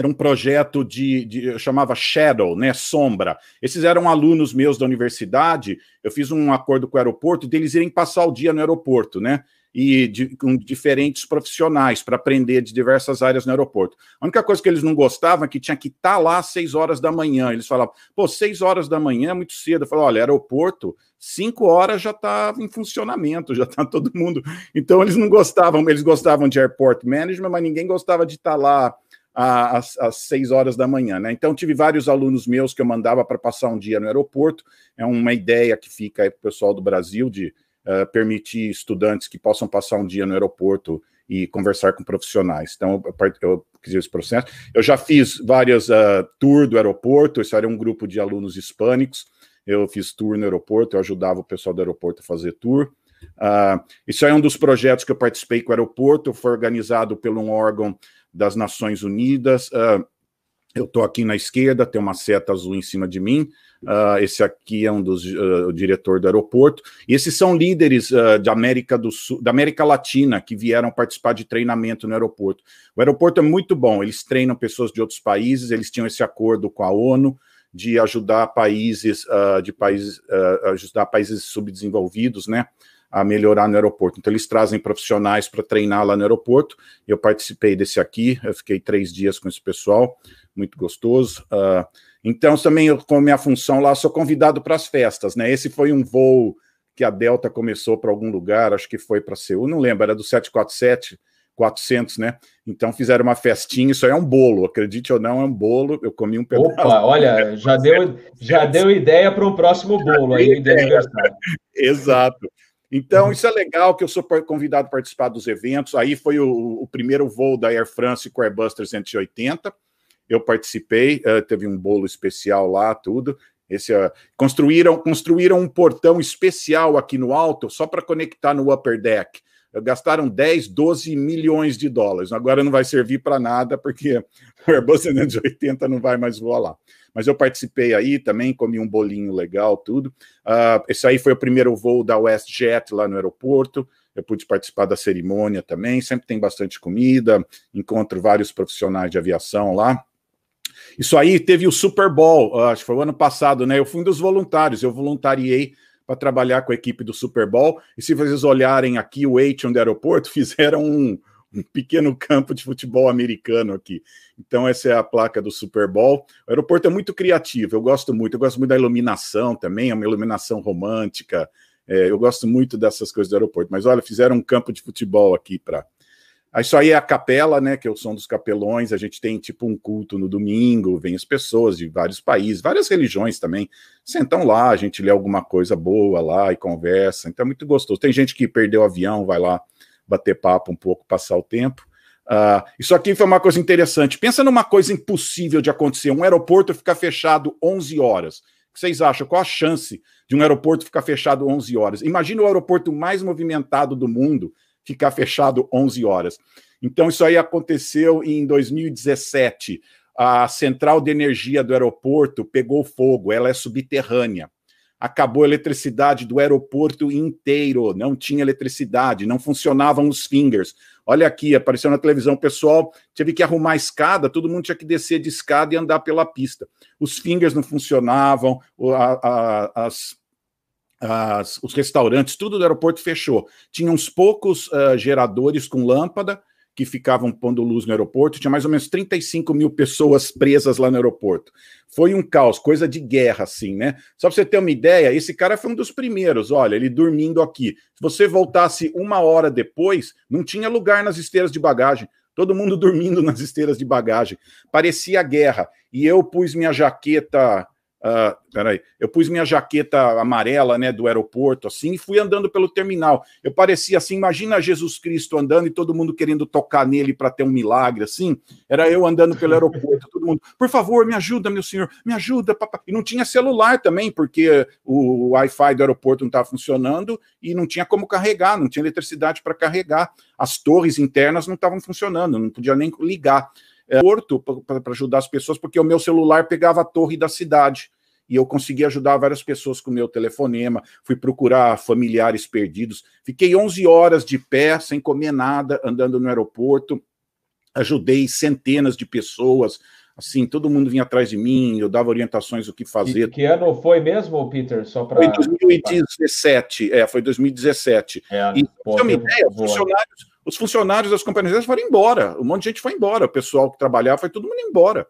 era um projeto de, de, eu chamava Shadow, né, sombra. Esses eram alunos meus da universidade. Eu fiz um acordo com o aeroporto deles irem passar o dia no aeroporto, né? E de, com diferentes profissionais para aprender de diversas áreas no aeroporto. A única coisa que eles não gostavam é que tinha que estar tá lá às seis horas da manhã. Eles falavam, pô, seis horas da manhã é muito cedo. Eu falei, olha, aeroporto, cinco horas já está em funcionamento, já está todo mundo. Então eles não gostavam, eles gostavam de airport management, mas ninguém gostava de estar tá lá às, às seis horas da manhã. Né? Então, tive vários alunos meus que eu mandava para passar um dia no aeroporto. É uma ideia que fica aí para o pessoal do Brasil de uh, permitir estudantes que possam passar um dia no aeroporto e conversar com profissionais. Então, eu, fiz esse processo. Eu já fiz várias uh, tours do aeroporto, esse era um grupo de alunos hispânicos. Eu fiz tour no aeroporto, eu ajudava o pessoal do aeroporto a fazer tour. Uh, isso é um dos projetos que eu participei com o aeroporto, foi organizado por um órgão das Nações Unidas. Uh, eu estou aqui na esquerda, tem uma seta azul em cima de mim. Uh, esse aqui é um dos uh, o diretor do aeroporto. E esses são líderes uh, da América do Sul, da América Latina que vieram participar de treinamento no aeroporto. O aeroporto é muito bom. Eles treinam pessoas de outros países. Eles tinham esse acordo com a ONU de ajudar países de países ajudar países subdesenvolvidos, né? A melhorar no aeroporto. Então, eles trazem profissionais para treinar lá no aeroporto. Eu participei desse aqui, eu fiquei três dias com esse pessoal, muito gostoso. Uh, então, também, eu, com a minha função lá, sou convidado para as festas, né? Esse foi um voo que a Delta começou para algum lugar, acho que foi para Seul, não lembro, era do 747. 400, né? Então fizeram uma festinha, isso aí é um bolo, acredite ou não, é um bolo. Eu comi um pedaço. Opa, olha, já deu, já deu ideia para um próximo bolo aí de aniversário. Exato. Então, isso é legal que eu sou convidado a participar dos eventos. Aí foi o, o primeiro voo da Air France com o Airbus 380. Eu participei, uh, teve um bolo especial lá, tudo. Esse, uh, construíram, construíram um portão especial aqui no alto só para conectar no upper deck. Gastaram 10, 12 milhões de dólares. Agora não vai servir para nada, porque o Airbus 380 não vai mais voar lá mas eu participei aí também, comi um bolinho legal, tudo. Uh, esse aí foi o primeiro voo da WestJet lá no aeroporto. Eu pude participar da cerimônia também. Sempre tem bastante comida, encontro vários profissionais de aviação lá. Isso aí teve o Super Bowl, uh, acho que foi o ano passado, né? Eu fui um dos voluntários, eu voluntariei para trabalhar com a equipe do Super Bowl. E se vocês olharem aqui o Atrium do aeroporto, fizeram um, um pequeno campo de futebol americano aqui. Então, essa é a placa do Super Bowl. O aeroporto é muito criativo, eu gosto muito. Eu gosto muito da iluminação também, é uma iluminação romântica. É, eu gosto muito dessas coisas do aeroporto. Mas olha, fizeram um campo de futebol aqui para. Isso aí é a capela, né? Que é o som dos capelões. A gente tem tipo um culto no domingo, vem as pessoas de vários países, várias religiões também. Sentam lá, a gente lê alguma coisa boa lá e conversa. Então é muito gostoso. Tem gente que perdeu o avião, vai lá bater papo um pouco, passar o tempo. Uh, isso aqui foi uma coisa interessante. Pensa numa coisa impossível de acontecer: um aeroporto ficar fechado 11 horas. O que vocês acham? Qual a chance de um aeroporto ficar fechado 11 horas? Imagina o aeroporto mais movimentado do mundo ficar fechado 11 horas. Então, isso aí aconteceu em 2017. A central de energia do aeroporto pegou fogo, ela é subterrânea acabou a eletricidade do aeroporto inteiro, não tinha eletricidade, não funcionavam os fingers. Olha aqui, apareceu na televisão, o pessoal teve que arrumar a escada, todo mundo tinha que descer de escada e andar pela pista. Os fingers não funcionavam, a, a, as, as, os restaurantes, tudo do aeroporto fechou. Tinha uns poucos uh, geradores com lâmpada, que ficavam pondo luz no aeroporto, tinha mais ou menos 35 mil pessoas presas lá no aeroporto. Foi um caos, coisa de guerra, assim, né? Só para você ter uma ideia, esse cara foi um dos primeiros, olha, ele dormindo aqui. Se você voltasse uma hora depois, não tinha lugar nas esteiras de bagagem. Todo mundo dormindo nas esteiras de bagagem. Parecia guerra. E eu pus minha jaqueta Uh, peraí, eu pus minha jaqueta amarela, né, do aeroporto, assim, e fui andando pelo terminal. Eu parecia assim, imagina Jesus Cristo andando e todo mundo querendo tocar nele para ter um milagre, assim. Era eu andando pelo aeroporto, todo mundo, por favor, me ajuda, meu senhor, me ajuda, papai. E não tinha celular também, porque o Wi-Fi do aeroporto não estava funcionando e não tinha como carregar, não tinha eletricidade para carregar. As torres internas não estavam funcionando, não podia nem ligar aeroporto para ajudar as pessoas, porque o meu celular pegava a torre da cidade e eu consegui ajudar várias pessoas com o meu telefonema, fui procurar familiares perdidos. Fiquei 11 horas de pé, sem comer nada, andando no aeroporto. Ajudei centenas de pessoas, assim, todo mundo vinha atrás de mim, eu dava orientações do que fazer. E que ano foi mesmo, Peter? Só para Foi 2017, é, foi 2017. É, e, pô, uma ideia, os funcionários, os funcionários das companhias foram embora, um monte de gente foi embora, o pessoal que trabalhava foi todo mundo embora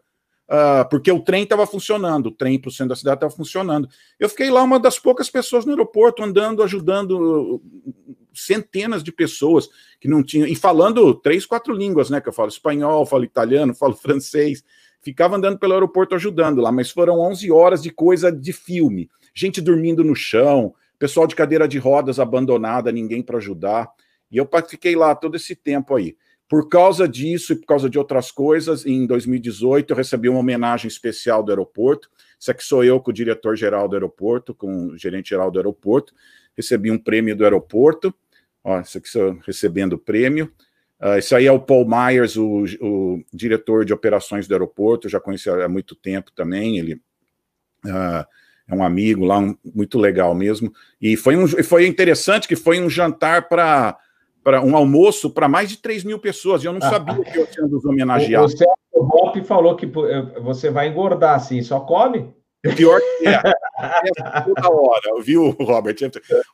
uh, porque o trem estava funcionando, o trem para o centro da cidade estava funcionando. Eu fiquei lá uma das poucas pessoas no aeroporto, andando, ajudando uh, centenas de pessoas que não tinham, e falando três, quatro línguas, né? Que eu falo espanhol, falo italiano, falo francês. Ficava andando pelo aeroporto ajudando lá, mas foram 11 horas de coisa de filme. Gente dormindo no chão, pessoal de cadeira de rodas abandonada, ninguém para ajudar. E eu fiquei lá todo esse tempo aí. Por causa disso e por causa de outras coisas, em 2018 eu recebi uma homenagem especial do aeroporto. Isso aqui sou eu com o diretor-geral do aeroporto, com o gerente-geral do aeroporto. Recebi um prêmio do aeroporto. Ó, isso aqui sou recebendo o prêmio. Uh, isso aí é o Paul Myers, o, o, diretor de operações do aeroporto, já conheci há muito tempo também. Ele uh, é um amigo lá, um, muito legal mesmo. E foi, um, foi interessante que foi um jantar para para um almoço para mais de 3 mil pessoas. E eu não ah. sabia que eu tinha dos homenageados. O, Sérgio Bop falou que você vai engordar assim, só come? Pior que é. é toda hora, viu, Robert?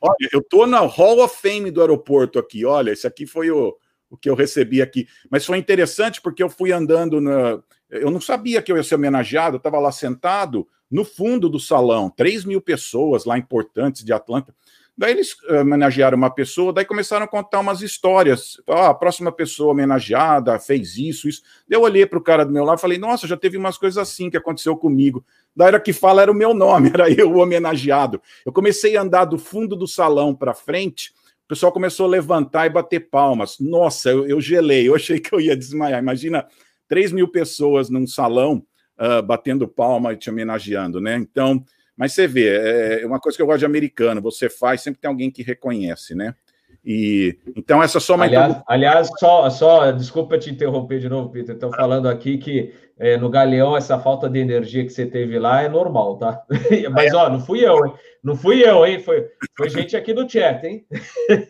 Olha, eu tô na Hall of Fame do aeroporto aqui. Olha, esse aqui foi o, o que eu recebi aqui. Mas foi interessante porque eu fui andando na. Eu não sabia que eu ia ser homenageado, eu estava lá sentado no fundo do salão, 3 mil pessoas lá importantes de Atlanta. Daí eles eh, homenagearam uma pessoa, daí começaram a contar umas histórias. Ah, a próxima pessoa homenageada fez isso, isso. Eu olhei para o cara do meu lado e falei, nossa, já teve umas coisas assim que aconteceu comigo. Daí era que fala era o meu nome, era eu o homenageado. Eu comecei a andar do fundo do salão para frente, o pessoal começou a levantar e bater palmas. Nossa, eu, eu gelei, eu achei que eu ia desmaiar. Imagina 3 mil pessoas num salão uh, batendo palma e te homenageando, né? Então, mas você vê, é, é uma coisa que eu gosto de americano, você faz, sempre tem alguém que reconhece, né? E então essa só uma aliás, aliás, só, só desculpa te interromper de novo, Peter. Estou falando aqui que é, no Galeão essa falta de energia que você teve lá é normal, tá? Mas ó, não fui eu, hein? Não fui eu, hein? Foi, foi gente aqui do chat, hein?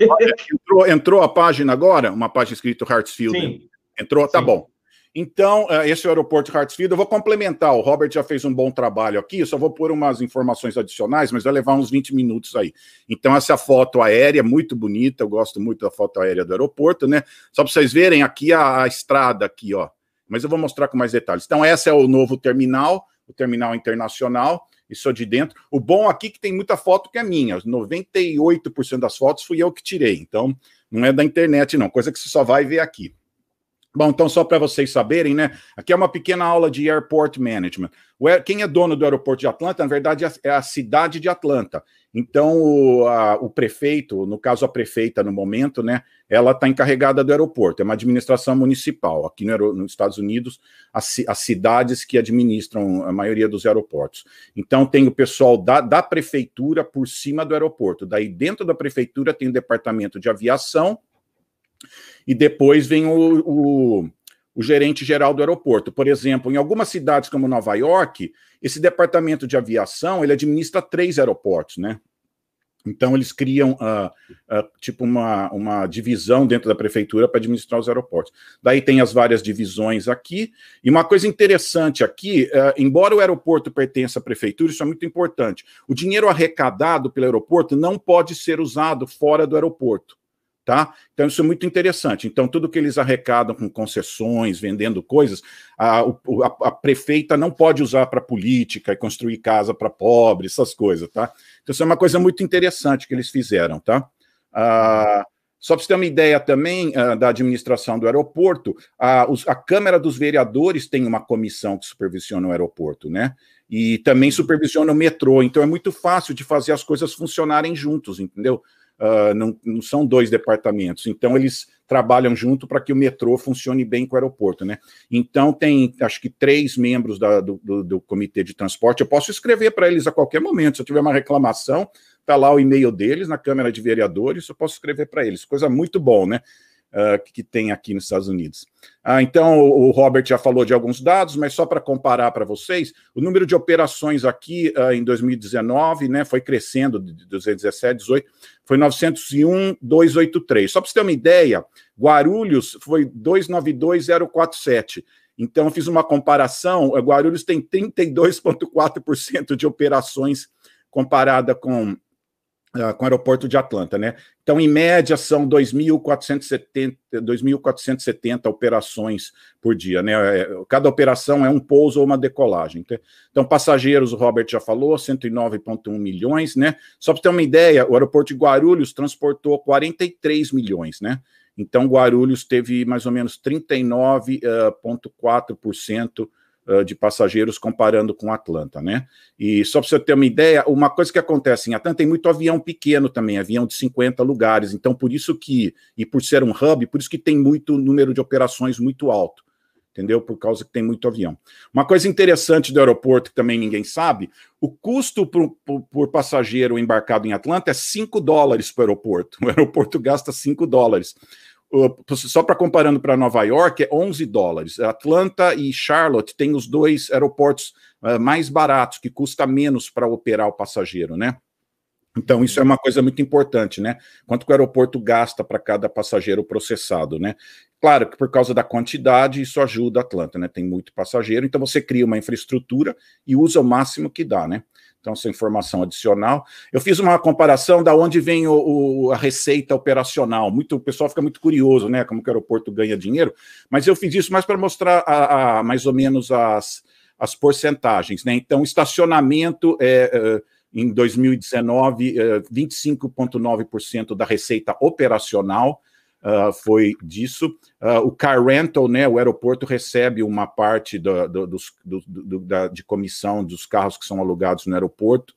Olha, entrou, entrou a página agora, uma página escrito Hartsfield. Sim. Entrou, tá Sim. bom. Então, é, esse é o aeroporto Hartsfield. Eu vou complementar, o Robert já fez um bom trabalho aqui, eu só vou pôr umas informações adicionais, mas vai levar uns 20 minutos aí. Então, essa foto aérea, muito bonita, eu gosto muito da foto aérea do aeroporto, né? Só para vocês verem aqui a, a estrada aqui, ó. Mas eu vou mostrar com mais detalhes. Então, esse é o novo terminal, o terminal internacional, isso é de dentro. O bom aqui é que tem muita foto que é minha, 98% das fotos fui eu que tirei, então não é da internet não, coisa que você só vai ver aqui. Bom, então, só para vocês saberem, né? Aqui é uma pequena aula de Airport Management. Quem é dono do aeroporto de Atlanta, na verdade, é a cidade de Atlanta. Então, o, a, o prefeito, no caso a prefeita no momento, né? Ela está encarregada do aeroporto, é uma administração municipal. Aqui no, nos Estados Unidos, as, as, cidades que administram a maioria dos aeroportos. Então, tem o pessoal da, da prefeitura por cima do aeroporto. Daí, dentro da prefeitura, tem o departamento de aviação e depois vem o, o, o gerente geral do aeroporto. Por exemplo, em algumas cidades como Nova York, esse departamento de aviação ele administra três aeroportos, né? Então eles criam uh, uh, tipo uma, uma divisão dentro da prefeitura para administrar os aeroportos. Daí tem as várias divisões aqui. E uma coisa interessante aqui, uh, embora o aeroporto pertença à prefeitura, isso é muito importante. O dinheiro arrecadado pelo aeroporto não pode ser usado fora do aeroporto tá? Então isso é muito interessante. Então tudo que eles arrecadam com concessões, vendendo coisas, a, a, a prefeita não pode usar para política e construir casa para pobres, essas coisas, tá? Então isso é uma coisa muito interessante que eles fizeram, tá? Ah, Só para você ter uma ideia também uh, da administração do aeroporto, a, os, a Câmara dos Vereadores tem uma comissão que supervisiona o aeroporto, né? E também supervisiona o metrô. Então é muito fácil de fazer as coisas funcionarem juntos, entendeu? Uh, não, não, são dois departamentos. Então eles trabalham junto para que o metrô funcione bem com o aeroporto, né? Então tem, acho que três membros da, do, do, do comitê de transporte. Eu posso escrever para eles a qualquer momento. Se eu tiver uma reclamação, Está lá o e-mail deles na Câmara de Vereadores, eu posso escrever para eles. Coisa muito bom, né? Uh, que tem aqui nos Estados Unidos. Ah, então, o Robert já falou de alguns dados, mas só para comparar para vocês, o número de operações aqui uh, em 2019 né, foi crescendo de 2017, 18, foi 901,283. Só para você ter uma ideia, Guarulhos foi 292,047. Então, eu fiz uma comparação, Guarulhos tem 32,4% de operações comparada com Uh, com o aeroporto de Atlanta, né? Então, em média, são 2.470 operações por dia, né? É, cada operação é um pouso ou uma decolagem. Então, passageiros, o Robert já falou, 109,1 milhões, né? Só para ter uma ideia, o aeroporto de Guarulhos transportou 43 milhões, né? Então, Guarulhos teve mais ou menos 39,4% de passageiros comparando com Atlanta, né? E só para você ter uma ideia, uma coisa que acontece em Atlanta tem muito avião pequeno também, avião de 50 lugares, então por isso que, e por ser um hub, por isso que tem muito número de operações muito alto, entendeu? Por causa que tem muito avião. Uma coisa interessante do aeroporto que também ninguém sabe, o custo por, por, por passageiro embarcado em Atlanta é 5 dólares para o aeroporto. O aeroporto gasta 5 dólares só para comparando para Nova York, é 11 dólares. Atlanta e Charlotte têm os dois aeroportos uh, mais baratos, que custa menos para operar o passageiro, né? Então, isso é uma coisa muito importante, né? Quanto que o aeroporto gasta para cada passageiro processado, né? Claro que por causa da quantidade, isso ajuda a Atlanta, né? Tem muito passageiro, então você cria uma infraestrutura e usa o máximo que dá, né? Então, essa informação adicional. Eu fiz uma comparação da onde vem o, o, a receita operacional. Muito, o pessoal fica muito curioso, né? Como que o aeroporto ganha dinheiro, mas eu fiz isso mais para mostrar a, a, mais ou menos as, as porcentagens, né? Então, estacionamento é. é em 2019, 25,9% da receita operacional, uh, foi disso. Uh, o car rental, né, o aeroporto recebe uma parte do, do, do, do da, de comissão dos carros que são alugados no aeroporto.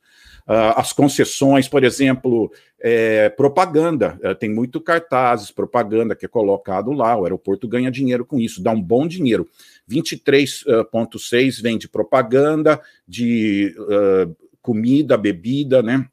Uh, as concessões, por exemplo, é, propaganda, é, tem muito cartazes, propaganda que é colocado lá, o aeroporto ganha dinheiro com isso, dá um bom dinheiro. 23,6 vem de propaganda, de uh, comida, bebida, né?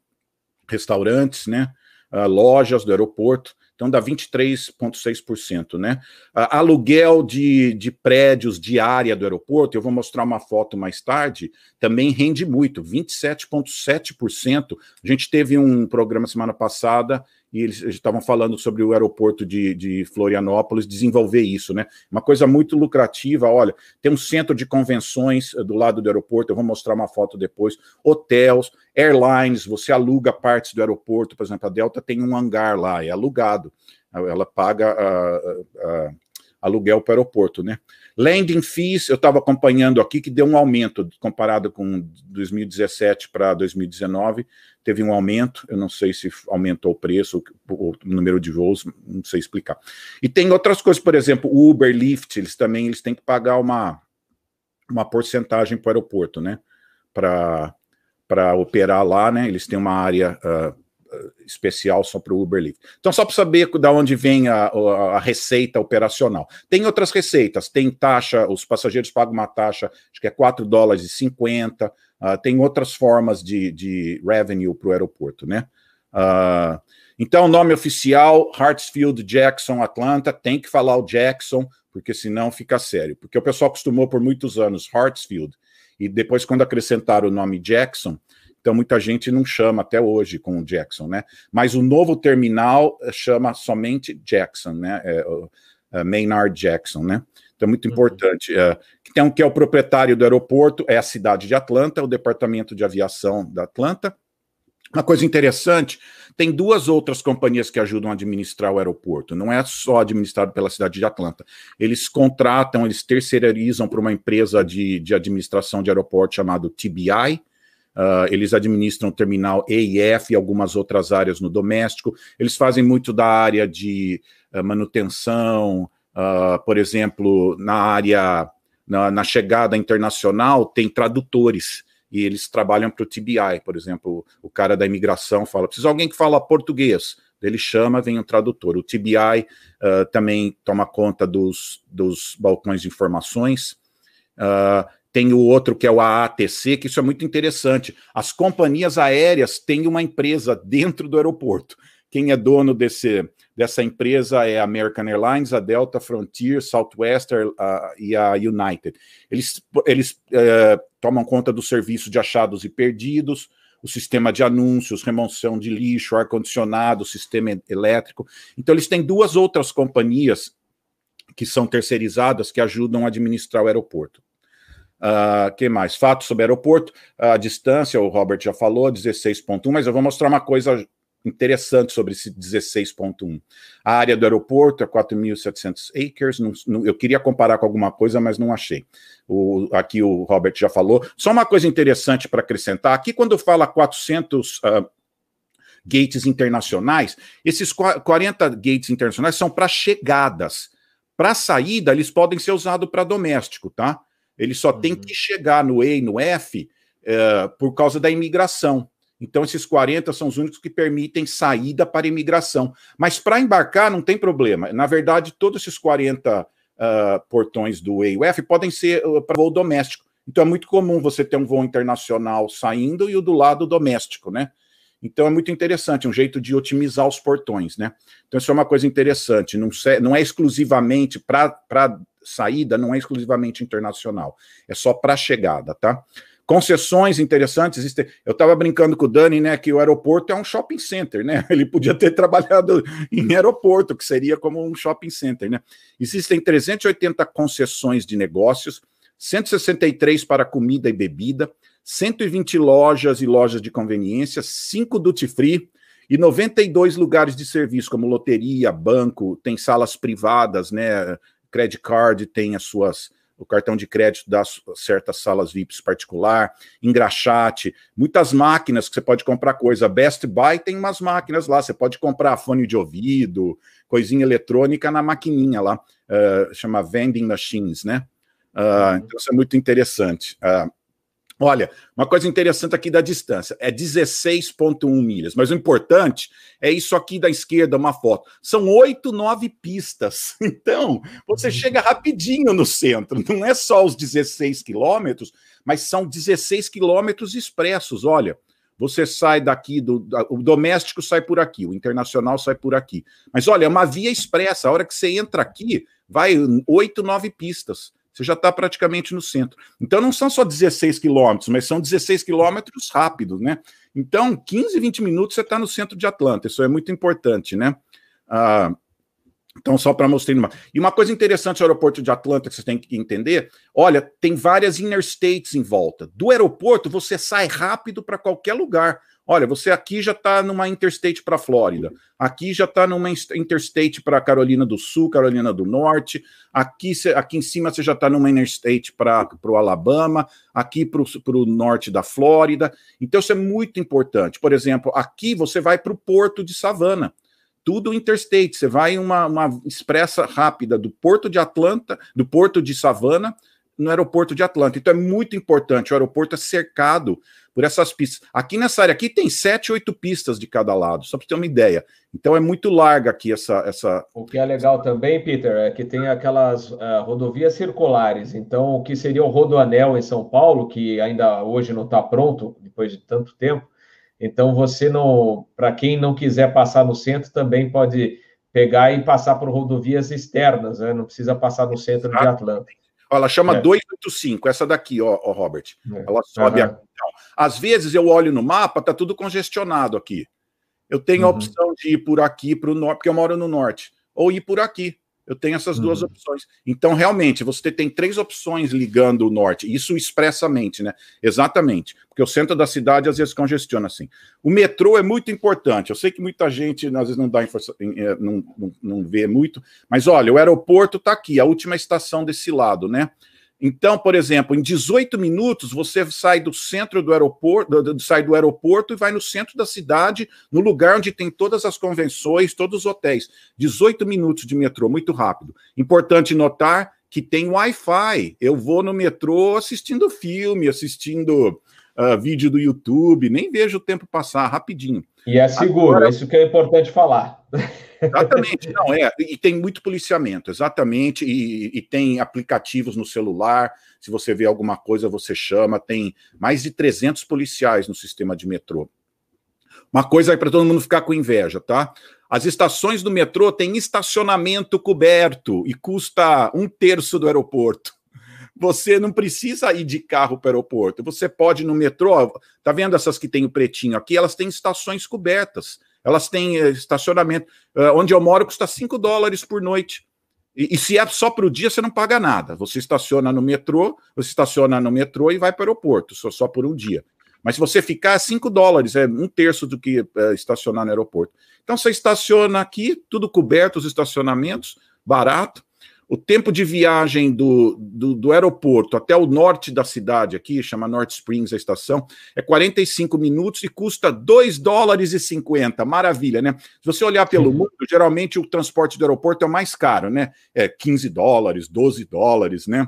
Restaurantes, né? Uh, lojas do aeroporto. Então dá 23,6%, né? Aluguel de, de prédios de área do aeroporto, eu vou mostrar uma foto mais tarde, também rende muito, 27,7%. A gente teve um programa semana passada e eles estavam falando sobre o aeroporto de, de, Florianópolis desenvolver isso, né? Uma coisa muito lucrativa. Olha, tem um centro de convenções eh, do lado do aeroporto, eu vou mostrar uma foto depois. Hotéis, airlines, você aluga partes do aeroporto, por exemplo, a Delta tem um hangar lá, é alugado. Ela paga a, a, aluguel para o aeroporto, né? Landing fees, eu estava acompanhando aqui que deu um aumento comparado com 2017 para 2019, teve um aumento, eu não sei se aumentou o preço, o, o, número de voos, não sei explicar. E tem outras coisas, por exemplo, Uber, Lyft, eles também eles têm que pagar uma, uma porcentagem para o aeroporto, né? Para operar lá, né? Eles têm uma área uh, especial só para o Uber Lyft. Então, só para saber de onde vem a, a, a, receita operacional. Tem outras receitas, tem taxa, os passageiros pagam uma taxa, acho que é 4 dólares e 50, uh, ah, tem outras formas de, de revenue para o aeroporto, né? Uh, então, nome oficial, Hartsfield Jackson Atlanta, tem que falar o Jackson, porque senão fica sério. Porque o pessoal acostumou por muitos anos Hartsfield, e depois, quando acrescentaram o nome Jackson, então muita gente não chama até hoje com o Jackson, né? Mas o novo terminal eh, chama somente Jackson, né? É, é, Maynard Jackson, né? Então é muito uhum. importante. É, então, que é o proprietário do aeroporto é a cidade de Atlanta, o departamento de aviação da Atlanta. Uma coisa interessante, tem duas outras companhias que ajudam a administrar o aeroporto. Não é só administrado pela cidade de Atlanta. Eles contratam, eles terceirizam para uma empresa de, de administração de aeroporto chamado TBI, Uh, eles administram o terminal E e F e algumas outras áreas no doméstico. Eles fazem muito da área de uh, manutenção, uh, por exemplo, na área, na, na, chegada internacional, tem tradutores. E eles trabalham para o TBI, por exemplo, o cara da imigração fala: precisa de alguém que fala português. Ele chama, vem um tradutor. O TBI também toma conta dos, dos balcões de informações. Uh, tem o outro que é o AATC, que isso é muito interessante. As companhias aéreas têm uma empresa dentro do aeroporto. Quem é dono desse, dessa empresa é a American Airlines, a Delta, Frontier, Southwestern e a United. Eles, eles uh, tomam conta do serviço de achados e perdidos, o sistema de anúncios, remoção de lixo, ar-condicionado, sistema elétrico. Então, eles têm duas outras companhias que são terceirizadas que ajudam a administrar o aeroporto. Uh, que mais? Fatos sobre aeroporto. A distância, o Robert já falou, 16.1, mas eu vou mostrar uma coisa interessante sobre esse 16.1. A área do aeroporto é 4.700 acres. Não, não, eu queria comparar com alguma coisa, mas não achei. O, aqui o Robert já falou. Só uma coisa interessante para acrescentar. Aqui, quando fala 400 uh, ah, gates internacionais, esses 40 gates internacionais são para chegadas. Para saída, eles podem ser usados para doméstico, tá? Ele só uhum. tem que chegar no E e no F uh, por causa da imigração. Então, esses 40 são os únicos que permitem saída para imigração. Mas para embarcar, não tem problema. Na verdade, todos esses 40 uh, eh, portões do E e o F podem ser uh, para voo doméstico. Então, é muito comum você ter um voo internacional saindo e o do lado doméstico, né? Então, é muito interessante, um jeito de otimizar os portões, né? Então, isso é uma coisa interessante. Não, não é exclusivamente para saída não é exclusivamente internacional, é só para chegada, tá? Concessões interessantes existem. Eu estava brincando com o Dani, né, que o aeroporto é um shopping center, né? Ele podia ter trabalhado em aeroporto, que seria como um shopping center, né? Existem 380 concessões de negócios, 163 para comida e bebida, 120 lojas e lojas de conveniência, 5 duty free, e 92 lugares de serviço, como loteria, banco, tem salas privadas, né? Credit card tem as suas o cartão de crédito dá certas salas VIPs particular, engraxate, muitas máquinas que você pode comprar coisa. Best Buy tem umas máquinas lá, você pode comprar fone de ouvido, coisinha eletrônica na maquininha lá, uh, chama vending machines, né? Uh, então isso é muito interessante. Uh, Olha, uma coisa interessante aqui da distância é 16,1 milhas, mas o importante é isso aqui da esquerda, uma foto. São oito, nove pistas. Então, você uhum. chega rapidinho no centro. Não é só os 16 quilômetros, mas são 16 quilômetros expressos. Olha, você sai daqui, do, o doméstico sai por aqui, o internacional sai por aqui. Mas olha, é uma via expressa. A hora que você entra aqui, vai oito, nove pistas você já está praticamente no centro. Então não são só 16 quilômetros, mas são 16 quilômetros rápidos, né? Então, 15, 20 minutos você está no centro de Atlanta. Isso é muito importante, né? Ah, então, só para mostrar. Uma... E uma coisa interessante do aeroporto de Atlanta que você tem que entender: olha, tem várias interstates em volta. Do aeroporto, você sai rápido para qualquer lugar. Olha, você aqui já está numa interstate para Flórida, aqui já está numa interstate para Carolina do Sul, Carolina do Norte, aqui, aqui em cima você já está numa interstate para o Alabama, aqui para o norte da Flórida. Então, isso é muito importante. Por exemplo, aqui você vai para o porto de Savannah tudo interstate. Você vai uma, uma expressa rápida do porto de Atlanta, do porto de Savannah, no aeroporto de Atlanta. Então é muito importante. O aeroporto é cercado por essas pistas. Aqui nessa área aqui tem sete, oito pistas de cada lado, só para ter uma ideia. Então é muito larga aqui essa, essa. O que é legal também, Peter, é que tem aquelas uh, rodovias circulares. Então, o que seria o Rodoanel em São Paulo, que ainda hoje não está pronto, depois de tanto tempo. Então, você não, para quem não quiser passar no centro, também pode pegar e passar por rodovias externas, né? Não precisa passar no centro de Atlanta. Ela chama é. 285, essa daqui, ó, ó Robert. É. Ela sobe uhum. aqui. Então, às vezes eu olho no mapa, tá tudo congestionado aqui. Eu tenho uhum. a opção de ir por aqui para o norte, porque eu moro no norte, ou ir por aqui. Eu tenho essas uhum. duas opções. Então, realmente, você tem três opções ligando o norte, isso expressamente, né? Exatamente. Porque o centro da cidade às vezes congestiona assim. O metrô é muito importante. Eu sei que muita gente às vezes não dá é, não, não, não vê muito, mas olha, o aeroporto está aqui, a última estação desse lado, né? Então, por exemplo, em 18 minutos você sai do centro do aeroporto, sai do aeroporto e vai no centro da cidade, no lugar onde tem todas as convenções, todos os hotéis. 18 minutos de metrô, muito rápido. Importante notar que tem Wi-Fi. Eu vou no metrô assistindo filme, assistindo uh, vídeo do YouTube, nem vejo o tempo passar rapidinho. E é seguro, Agora, isso que é importante falar. Exatamente, não é. E tem muito policiamento, exatamente. E, e, tem aplicativos no celular. Se você vê alguma coisa, você chama. Tem mais de 300 policiais no sistema de metrô. Uma coisa aí para todo mundo ficar com inveja, tá? As estações do metrô têm estacionamento coberto e custa um terço do aeroporto. Você não precisa ir de carro para o aeroporto. Você pode ir no metrô. Tá vendo essas que tem o pretinho aqui? Elas têm estações cobertas. Elas têm eh, estacionamento. Uh, onde eu moro custa 5 dólares por noite. E, e se é só para o dia, você não paga nada. Você estaciona no metrô, você estaciona no metrô e vai para o aeroporto, só, só por um dia. Mas se você ficar, é 5 dólares, é um terço do que é, estacionar no aeroporto. Então você estaciona aqui, tudo coberto, os estacionamentos, barato. O tempo de viagem do, do, do, aeroporto até o norte da cidade, aqui, chama North Springs a estação, é 45 minutos e custa 2 dólares e 50. Maravilha, né? Se você olhar pelo mundo, geralmente o transporte do aeroporto é o mais caro, né? É 15 dólares, 12 dólares, né?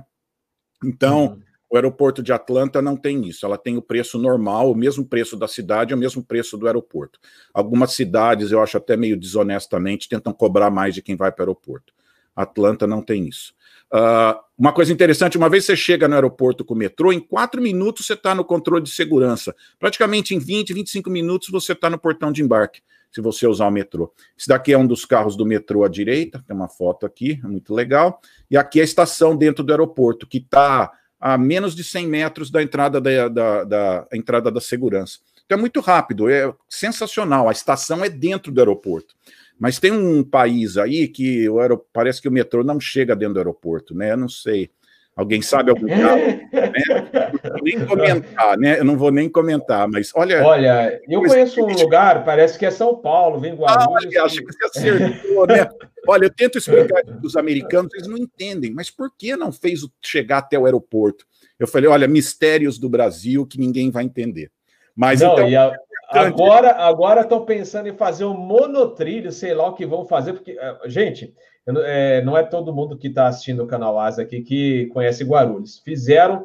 Então, uhum. o aeroporto de Atlanta não tem isso. Ela tem o preço normal, o mesmo preço da cidade, o mesmo preço do aeroporto. Algumas cidades, eu acho até meio desonestamente, tentam cobrar mais de quem vai para o aeroporto. Atlanta não tem isso. Uh, uma coisa interessante, uma vez você chega no aeroporto com o metrô, em quatro minutos você está no controle de segurança. Praticamente em 20, 25 minutos você está no portão de embarque, se você usar o metrô. Esse daqui é um dos carros do metrô à direita, tem uma foto aqui, é muito legal. E aqui é a estação dentro do aeroporto, que está a menos de 100 metros da entrada da, da, da entrada da segurança. Então é muito rápido, é sensacional. A estação é dentro do aeroporto. Mas tem um país aí que o aerop... parece que o metrô não chega dentro do aeroporto, né? Eu não sei. Alguém sabe algum caso? né? Nem comentar, né? Eu não vou nem comentar, mas olha. Olha, eu conheço um lugar, parece que é São Paulo, vem Guarulhos. Ah, acho que você acertou, né? Olha, eu tento explicar para os americanos, eles não entendem, mas por que não fez chegar até o aeroporto? Eu falei, olha, mistérios do Brasil que ninguém vai entender. Mas não, então, a, Agora agora estão pensando em fazer um monotrilho, sei lá o que vão fazer, porque, eh, gente, é, não é todo mundo que está assistindo o canal Asa aqui que conhece Guarulhos. Fizeram,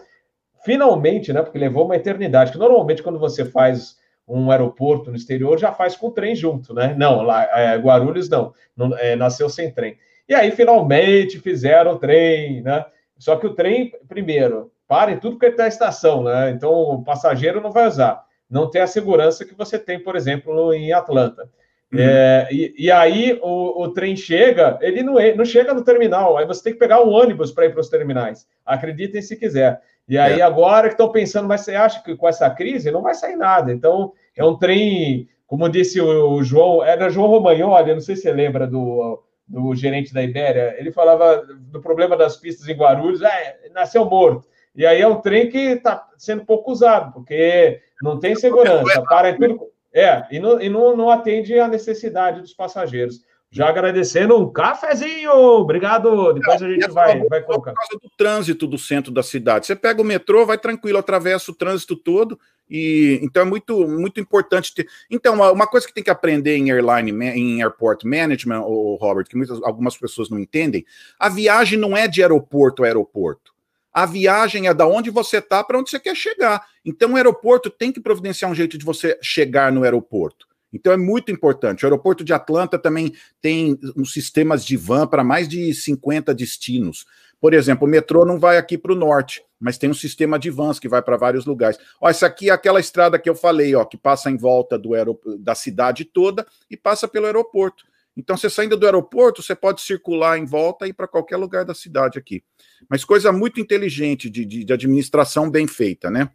finalmente, né? Porque levou uma eternidade, que normalmente quando você faz um aeroporto no exterior, já faz com o trem junto, né? Não, lá, é, Guarulhos não, não é, nasceu sem trem. E aí, finalmente, fizeram o trem, né? Só que o trem, primeiro, para em tudo que está a estação, né? Então, o passageiro não vai usar não tem a segurança que você tem, por exemplo, em Atlanta. Uhum. É, e, e, aí o, o, trem chega, ele não, não chega no terminal, aí você tem que pegar um ônibus para ir para os terminais. Acreditem se quiser. E aí, é. agora que estão pensando, mas você acha que com essa crise não vai sair nada? Então, é um trem, como disse o, o João, era João Romagnoli, não sei se você lembra do, do gerente da Ibéria, ele falava do problema das pistas em Guarulhos, é, nasceu morto. E aí é um trem que está sendo pouco usado, porque não tem segurança, para tudo. É, e, não, e não, não atende à necessidade dos passageiros. Já agradecendo um cafezinho. Obrigado. Depois a gente vai, vai colocar. Por causa do trânsito do centro da cidade. Você pega o metrô, vai tranquilo, atravessa o trânsito todo. E então é muito, muito importante ter. Então, uma coisa que tem que aprender em airline, em airport management, o Robert, que muitas, algumas pessoas não entendem, a viagem não é de aeroporto a aeroporto. A viagem é da onde você está para onde você quer chegar. Então, o aeroporto tem que providenciar um jeito de você chegar no aeroporto. Então é muito importante. O aeroporto de Atlanta também tem uns sistemas de van para mais de 50 destinos. Por exemplo, o metrô não vai aqui para o norte, mas tem um sistema de vans que vai para vários lugares. Ó, essa aqui é aquela estrada que eu falei, ó, que passa em volta do da cidade toda e passa pelo aeroporto. Então, você saindo do aeroporto, você pode circular em volta e ir para qualquer lugar da cidade aqui. Mas coisa muito inteligente de, de, de, administração bem feita, né?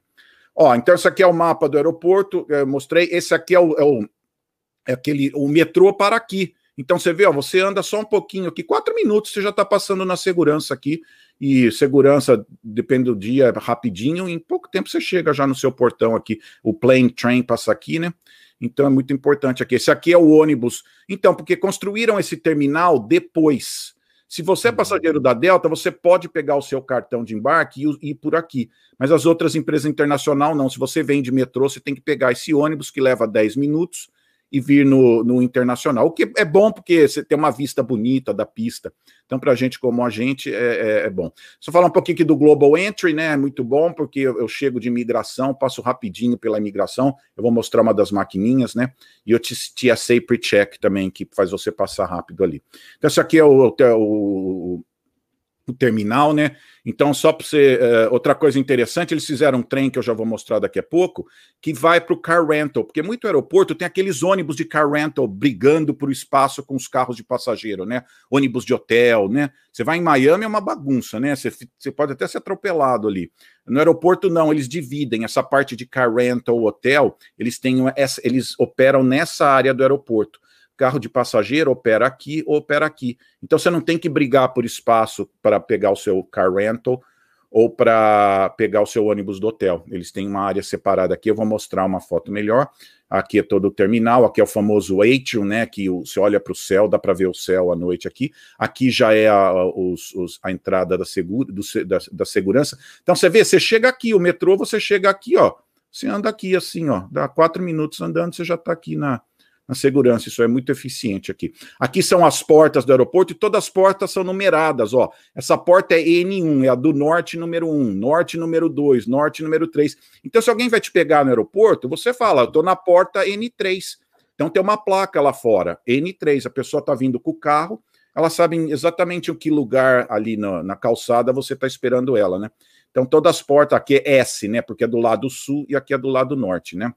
Ó, então esse aqui é o mapa do aeroporto, eu mostrei. Esse aqui é o, é o é aquele o metrô para aqui. Então você vê, ó, você anda só um pouquinho aqui, quatro minutos, você já está passando na segurança aqui. E segurança, depende do dia, rapidinho, em pouco tempo você chega já no seu portão aqui. O plane train passa aqui, né? Então é muito importante aqui. Esse aqui é o ônibus. Então, porque construíram esse terminal depois. Se você é passageiro da Delta, você pode pegar o seu cartão de embarque e ir por aqui. Mas as outras empresas internacionais não. Se você vem de metrô, você tem que pegar esse ônibus que leva 10 minutos e vir no, no internacional. O que é bom porque você tem uma vista bonita da pista. Então, para gente como a gente, é, é, é, bom. Só falar um pouquinho aqui do Global Entry, né? É muito bom, porque eu, eu, chego de imigração, passo rapidinho pela imigração. Eu vou mostrar uma das maquininhas, né? E o TSA Pre-Check também, que faz você passar rápido ali. Então, isso aqui é o, o, o terminal, né? Então, só para você. Uh, outra coisa interessante, eles fizeram um trem que eu já vou mostrar daqui a pouco, que vai para o car rental, porque muito aeroporto tem aqueles ônibus de car rental brigando por espaço com os carros de passageiro, né? Ônibus de hotel, né? Você vai em Miami, é uma bagunça, né? Você, você pode até ser atropelado ali. No aeroporto, não, eles dividem essa parte de car rental, hotel, eles têm essa, eles operam nessa área do aeroporto carro de passageiro opera aqui, opera aqui. Então você não tem que brigar por espaço para pegar o seu car rental ou para pegar o seu ônibus do hotel. Eles têm uma área separada aqui, eu vou mostrar uma foto melhor. Aqui é todo o terminal, aqui é o famoso atrium, né, que você olha para o céu, dá para ver o céu à noite aqui. Aqui já é a, os, os, a entrada da, segura, do, da, da segurança. Então você vê, você chega aqui, o metrô, você chega aqui, ó, você anda aqui assim, ó, dá quatro minutos andando, você já está aqui na, na segurança. Isso é muito eficiente aqui. Aqui são as portas do aeroporto e todas as portas são numeradas. Ó, essa porta é N1, é a do norte número 1, norte número 2, norte número 3. Então, se alguém vai te pegar no aeroporto, você fala, eu tô na porta N3. Então tem uma placa lá fora, N3. A pessoa está vindo com o carro, elas sabem exatamente em que lugar ali na, na calçada você está esperando ela, né? Então todas as portas, aqui é S, né? Porque é do lado sul e aqui é do lado norte, né?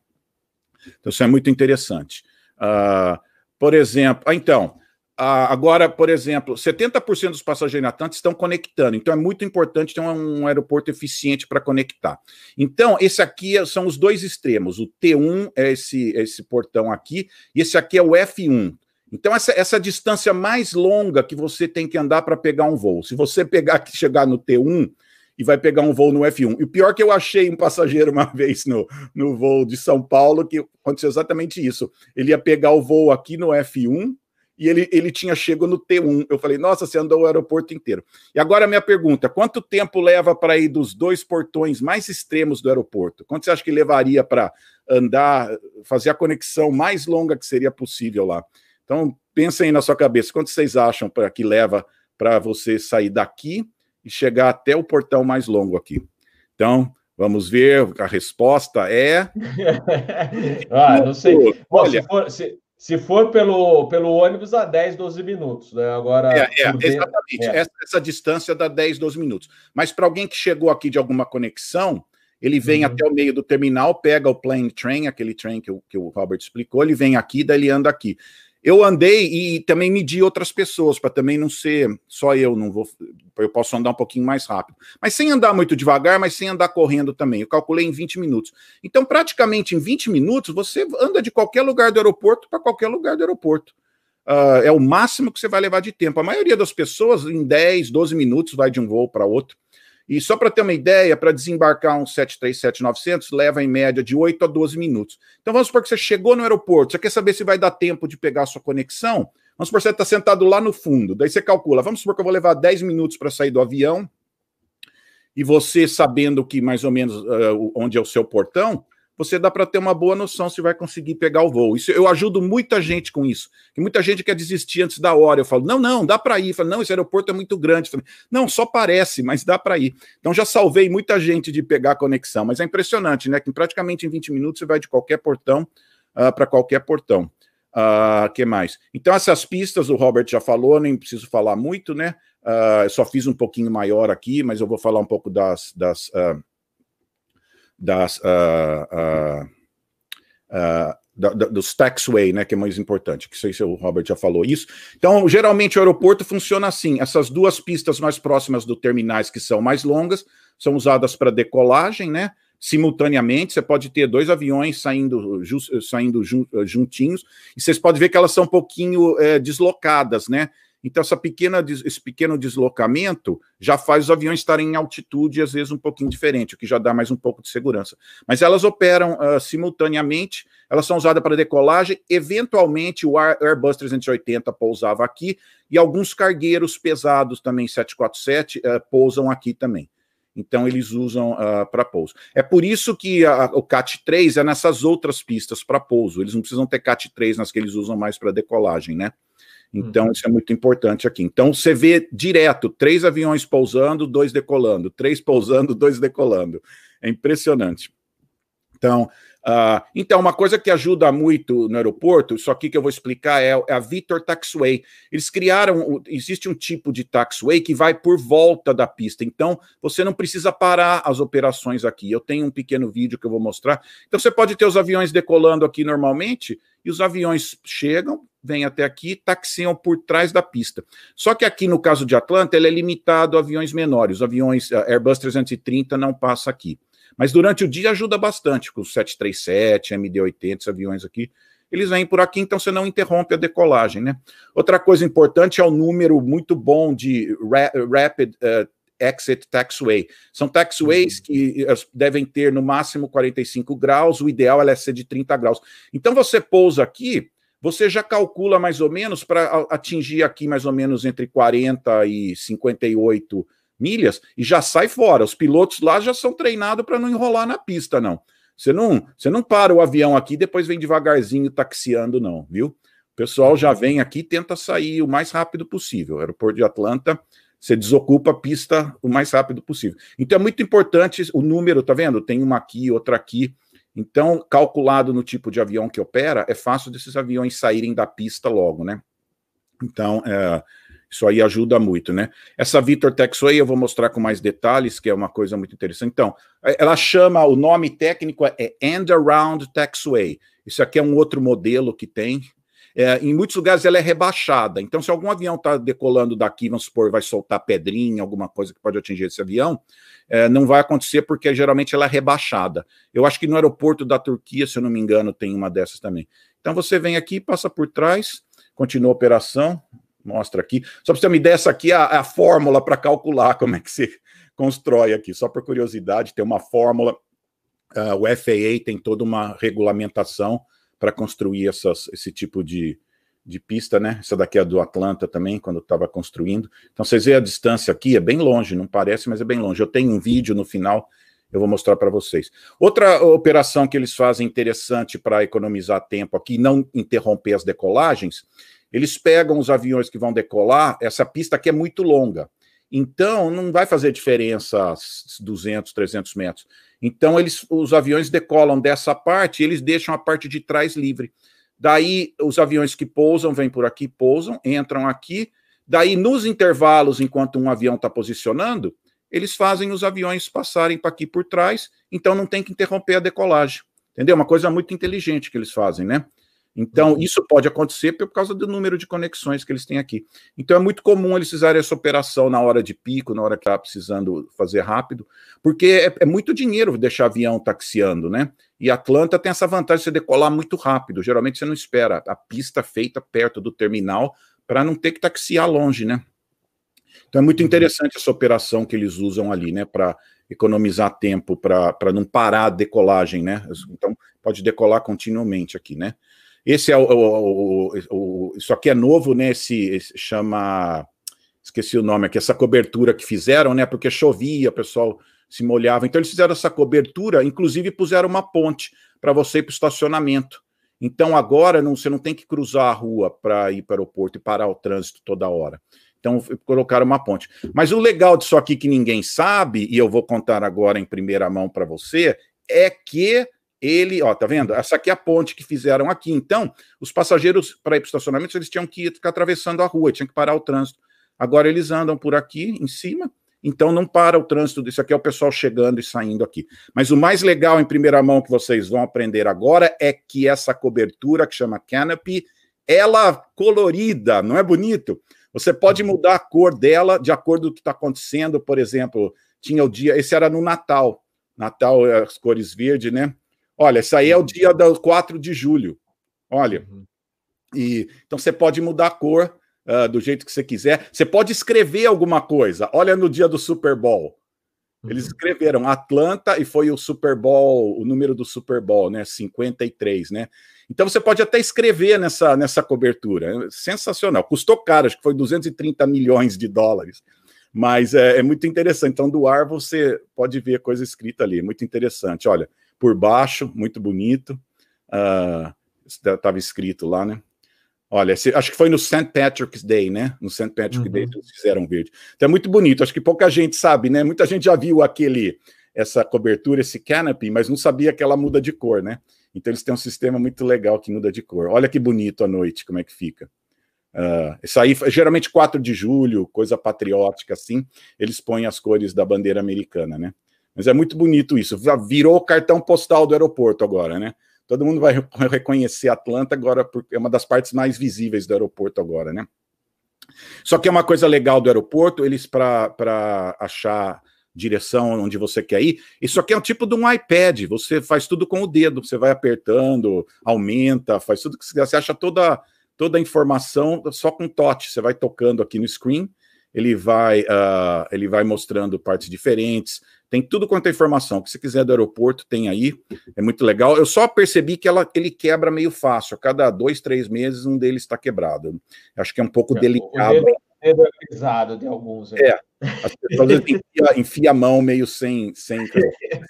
Então isso é muito interessante. Uh, por exemplo, ah, então, agora, por exemplo, 70% dos passageiros natantes estão conectando, então é muito importante ter um, aeroporto eficiente para conectar. Então, esse aqui são os dois extremos, o T1 é esse, esse portão aqui, e esse aqui é o F1. Então, essa, essa distância mais longa que você tem que andar para pegar um voo. Se você pegar que chegar no T1, e vai pegar um voo no F1. E o pior que eu achei um passageiro uma vez no, no voo de São Paulo que aconteceu exatamente isso. Ele ia pegar o voo aqui no F1 e ele, ele tinha chego no T1. Eu falei, nossa, você andou o aeroporto inteiro. E agora a minha pergunta: quanto tempo leva para ir dos dois portões mais extremos do aeroporto? Quanto você acha que levaria para andar, fazer a conexão mais longa que seria possível lá? Então, pensa aí na sua cabeça, quanto vocês acham para que leva para você sair daqui e chegar até o portão mais longo aqui. Então, vamos ver, a resposta é. ah, não sei. Bom, Olha, se for, se, se, for pelo, pelo ônibus, dá 10, 12 minutos, né? Agora. É, é exatamente. É. Essa, essa, distância dá 10, 12 minutos. Mas para alguém que chegou aqui de alguma conexão, ele vem uhum. até o meio do terminal, pega o plane train, aquele trem que o, que o Robert explicou, ele vem aqui, daí ele anda aqui. Eu andei e também medi outras pessoas, para também não ser só eu, não vou. Eu posso andar um pouquinho mais rápido. Mas sem andar muito devagar, mas sem andar correndo também. Eu calculei em 20 minutos. Então, praticamente em 20 minutos, você anda de qualquer lugar do aeroporto para qualquer lugar do aeroporto. Uh, é o máximo que você vai levar de tempo. A maioria das pessoas, em 10, 12 minutos, vai de um voo para outro. E só para ter uma ideia, para desembarcar um 737-900 leva em média de 8 a 12 minutos. Então vamos supor que você chegou no aeroporto, você quer saber se vai dar tempo de pegar a sua conexão? Vamos supor que você está sentado lá no fundo, daí você calcula, vamos supor que eu vou levar 10 minutos para sair do avião, e você sabendo que mais ou menos uh, onde é o seu portão, você dá para ter uma boa noção se vai conseguir pegar o voo. Isso eu ajudo muita gente com isso. Muita gente quer desistir antes da hora. Eu falo: "Não, não, dá para ir". Eu falo: "Não, esse aeroporto é muito grande". Falo, não, só parece, mas dá para ir. Então já salvei muita gente de pegar a conexão, mas é impressionante, né, que praticamente em 20 minutos você vai de qualquer portão uh, ah, para qualquer portão. Uh, que mais? Então, essas pistas o Robert já falou, nem preciso falar muito, né? Uh, eu só fiz um pouquinho maior aqui, mas eu vou falar um pouco das, das uh, das, uh, uh, da, da, dos taxway, né, que é mais importante, que sei se o Robert já falou isso. Então, geralmente o aeroporto funciona assim: essas duas pistas mais próximas do terminais, que são mais longas, são usadas para decolagem, né? Simultaneamente, você pode ter dois aviões saindo, ju, saindo juntinhos, e vocês podem ver que elas são um pouquinho é, deslocadas, né? Então, essa pequena, esse pequeno deslocamento já faz os aviões estarem em altitude, às vezes um pouquinho diferente, o que já dá mais um pouco de segurança. Mas elas operam uh, simultaneamente, elas são usadas para decolagem. Eventualmente, o Airbus 380 pousava aqui, e alguns cargueiros pesados também, 747, uh, pousam aqui também. Então, eles usam uh, para pouso. É por isso que a, o CAT-3 é nessas outras pistas para pouso. Eles não precisam ter CAT-3 nas que eles usam mais para decolagem, né? Então, isso é muito importante aqui. Então, você vê direto três aviões pousando, dois decolando, três pousando, dois decolando. É impressionante. Então, uh, então, uma coisa que ajuda muito no aeroporto, isso aqui que eu vou explicar é, é a Victor Taxway. Eles criaram, existe um tipo de taxway que vai por volta da pista. Então, você não precisa parar as operações aqui. Eu tenho um pequeno vídeo que eu vou mostrar. Então, você pode ter os aviões decolando aqui normalmente, e os aviões chegam, vêm até aqui, taxiam por trás da pista. Só que aqui no caso de Atlanta, ele é limitado a aviões menores. Aviões Airbus 330 não passa aqui. Mas durante o dia ajuda bastante, com o 737, MD-80, esses aviões aqui, eles vêm por aqui, então você não interrompe a decolagem, né? Outra coisa importante é o número muito bom de ra Rapid uh, Exit Taxway. São taxways uhum. que eh, devem ter no máximo 45 graus, o ideal é ser de 30 graus. Então você pousa aqui, você já calcula mais ou menos para atingir aqui mais ou menos entre 40 e 58 milhas e já sai fora. Os pilotos lá já são treinados para não enrolar na pista, não. Você não, você não para o avião aqui depois vem devagarzinho taxiando, não, viu? O pessoal já vem aqui tenta sair o mais rápido possível. O aeroporto de Atlanta você desocupa a pista o mais rápido possível. Então é muito importante o número, tá vendo? Tem uma aqui, outra aqui. Então, calculado no tipo de avião que opera, é fácil desses aviões saírem da pista logo, né? Então, é, isso aí ajuda muito, né? Essa Victor Taxway eu vou mostrar com mais detalhes, que é uma coisa muito interessante. Então, é, ela chama, o nome técnico é End Around Taxway. Isso aqui é um outro modelo que tem, é, em muitos lugares ela é rebaixada. Então, se algum avião está decolando daqui, vamos supor, vai soltar pedrinha, alguma coisa que pode atingir esse avião, é, não vai acontecer porque geralmente ela é rebaixada. Eu acho que no aeroporto da Turquia, se eu não me engano, tem uma dessas também. Então você vem aqui, passa por trás, continua a operação, mostra aqui. Só para você ter uma ideia, essa aqui é a, é a fórmula para calcular como é que se constrói aqui. Só por curiosidade, tem uma fórmula. Uh, o FAA tem toda uma regulamentação para construir essas, esse tipo de, de pista, né? Essa daqui é do Atlanta também, quando estava construindo. Então vocês veem a distância aqui, é bem longe, não parece, mas é bem longe. Eu tenho um vídeo no final, eu vou mostrar para vocês. Outra operação que eles fazem interessante para economizar tempo aqui, não interromper as decolagens, eles pegam os aviões que vão decolar, essa pista aqui é muito longa. Então, não vai fazer diferença 200, 300 metros. Então, eles, os aviões decolam dessa parte e eles deixam a parte de trás livre. Daí, os aviões que pousam, vêm por aqui, pousam, entram aqui. Daí, nos intervalos, enquanto um avião está posicionando, eles fazem os aviões passarem para aqui por trás, então não tem que interromper a decolagem. Entendeu? Uma coisa muito inteligente que eles fazem, né? Então, uhum. isso pode acontecer por causa do número de conexões que eles têm aqui. Então, é muito comum eles fizerem essa operação na hora de pico, na hora que está precisando fazer rápido, porque é, é, muito dinheiro deixar avião taxiando, né? E Atlanta tem essa vantagem de você decolar muito rápido. Geralmente você não espera a pista feita perto do terminal para não ter que taxiar longe, né? Então, é muito uhum. interessante essa operação que eles usam ali, né? Para economizar tempo, para não parar a decolagem, né? Então, pode decolar continuamente aqui, né? Esse é o, o, o, o, Isso aqui é novo, né? Esse, esse, chama. Esqueci o nome aqui, essa cobertura que fizeram, né? Porque chovia, o pessoal se molhava. Então, eles fizeram essa cobertura, inclusive puseram uma ponte para você ir para o estacionamento. Então, agora não, você não tem que cruzar a rua para ir para o aeroporto e parar o trânsito toda hora. Então, colocaram uma ponte. Mas o legal disso aqui que ninguém sabe, e eu vou contar agora em primeira mão para você, é que ele, ó, tá vendo? Essa aqui é a ponte que fizeram aqui. Então, os passageiros para ir para o estacionamento, eles tinham que ficar atravessando a rua, tinham que parar o trânsito. Agora eles andam por aqui em cima, então não para o trânsito. Isso aqui é o pessoal chegando e saindo aqui. Mas o mais legal em primeira mão que vocês vão aprender agora é que essa cobertura que chama canopy, ela colorida, não é bonito? Você pode mudar a cor dela de acordo com o que está acontecendo. Por exemplo, tinha o dia, esse era no Natal. Natal, as cores verde, né? Olha, isso aí é o uhum. dia do 4 de julho. Olha. Uhum. E, então você pode mudar a cor uh, do jeito que você quiser. Você pode escrever alguma coisa. Olha no dia do Super Bowl. Eles uhum. escreveram Atlanta e foi o Super Bowl, o número do Super Bowl, né? 53, né? Então você pode até escrever nessa, nessa cobertura. É sensacional. Custou caro, acho que foi 230 milhões de dólares. Mas é, é muito interessante. Então, do ar você pode ver coisa escrita ali. Muito interessante. Olha, por baixo, muito bonito. Uh, estava escrito lá, né? Olha, acho que foi no St. Patrick's Day, né? No St. Patrick's uhum. Day eles fizeram verde. Então é muito bonito. Acho que pouca gente sabe, né? Muita gente já viu aquele essa cobertura, esse canopy, mas não sabia que ela muda de cor, né? Então eles têm um sistema muito legal que muda de cor. Olha que bonito à noite, como é que fica. Uh, isso aí, geralmente 4 de julho, coisa patriótica assim, eles põem as cores da bandeira americana, né? Mas é muito bonito isso. Virou o cartão postal do aeroporto agora, né? Todo mundo vai reconhecer Atlanta agora, porque é uma das partes mais visíveis do aeroporto agora, né? Só que é uma coisa legal do aeroporto, eles para achar direção onde você quer ir, isso aqui é um tipo de um iPad, você faz tudo com o dedo, você vai apertando, aumenta, faz tudo que você quer, você acha toda, toda a informação só com touch, você vai tocando aqui no screen, ele vai, uh, ele vai mostrando partes diferentes, tem tudo quanto é informação. O que você quiser do aeroporto, tem aí. É muito legal. Eu só percebi que ela, ele quebra meio fácil. A cada dois, três meses, um deles está quebrado. Acho que é um pouco é, delicado. O dedo é pesado de alguns. Aí. É. As pessoas enfia, enfia, a mão meio sem. sem...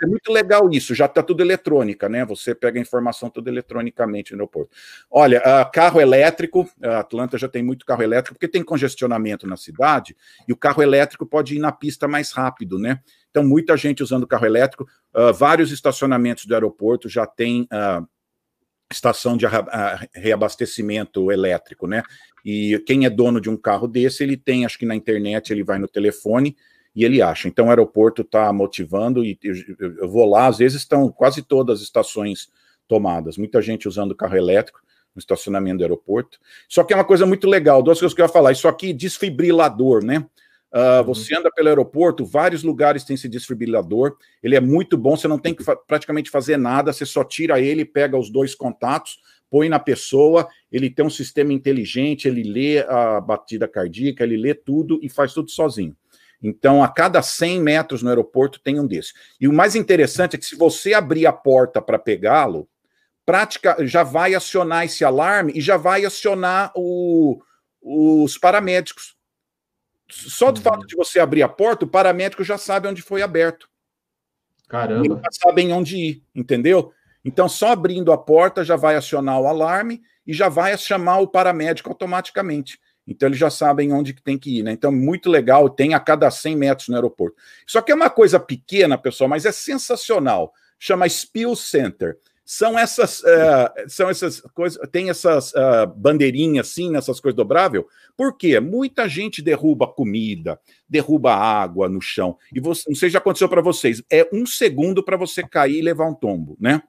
É muito legal isso, já está tudo eletrônica, né? Você pega a informação tudo eletronicamente no aeroporto. Olha, uh, carro elétrico, a Atlanta já tem muito carro elétrico, porque tem congestionamento na cidade, e o carro elétrico pode ir na pista mais rápido, né? Então, muita gente usando carro elétrico. Uh, vários estacionamentos do aeroporto já tem uh, estação de reabastecimento elétrico, né? E quem é dono de um carro desse, ele tem, acho que na internet, ele vai no telefone e ele acha. Então, o aeroporto está motivando e eu, eu, vou lá, às vezes estão quase todas as estações tomadas. Muita gente usando carro elétrico no estacionamento do aeroporto. Só que é uma coisa muito legal, duas coisas que eu ia falar. Isso aqui, desfibrilador, né? Uh, você anda pelo aeroporto, vários lugares tem esse desfibrilador. Ele é muito bom, você não tem que fa praticamente fazer nada, você só tira ele, pega os dois contatos, põe na pessoa. Ele tem um sistema inteligente, ele lê a batida cardíaca, ele lê tudo e faz tudo sozinho. Então, a cada 100 metros no aeroporto tem um desses. E o mais interessante é que se você abrir a porta para pegá-lo, prática já vai acionar esse alarme e já vai acionar o, os paramédicos. Só do fato de você abrir a porta, o paramédico já sabe onde foi aberto. Caramba. Eles já sabem onde ir, entendeu? Então, só abrindo a porta já vai acionar o alarme e já vai chamar o paramédico automaticamente. Então, eles já sabem onde que tem que ir, né? Então, muito legal, tem a cada 100 metros no aeroporto. Isso aqui é uma coisa pequena, pessoal, mas é sensacional. Chama Spill Center são essas, uh, são essas coisas, tem essas uh, bandeirinhas assim, nessas coisas dobrável. Por quê? Muita gente derruba comida, derruba água no chão. E você, não sei se já aconteceu para vocês, é um segundo para você cair e levar um tombo, né?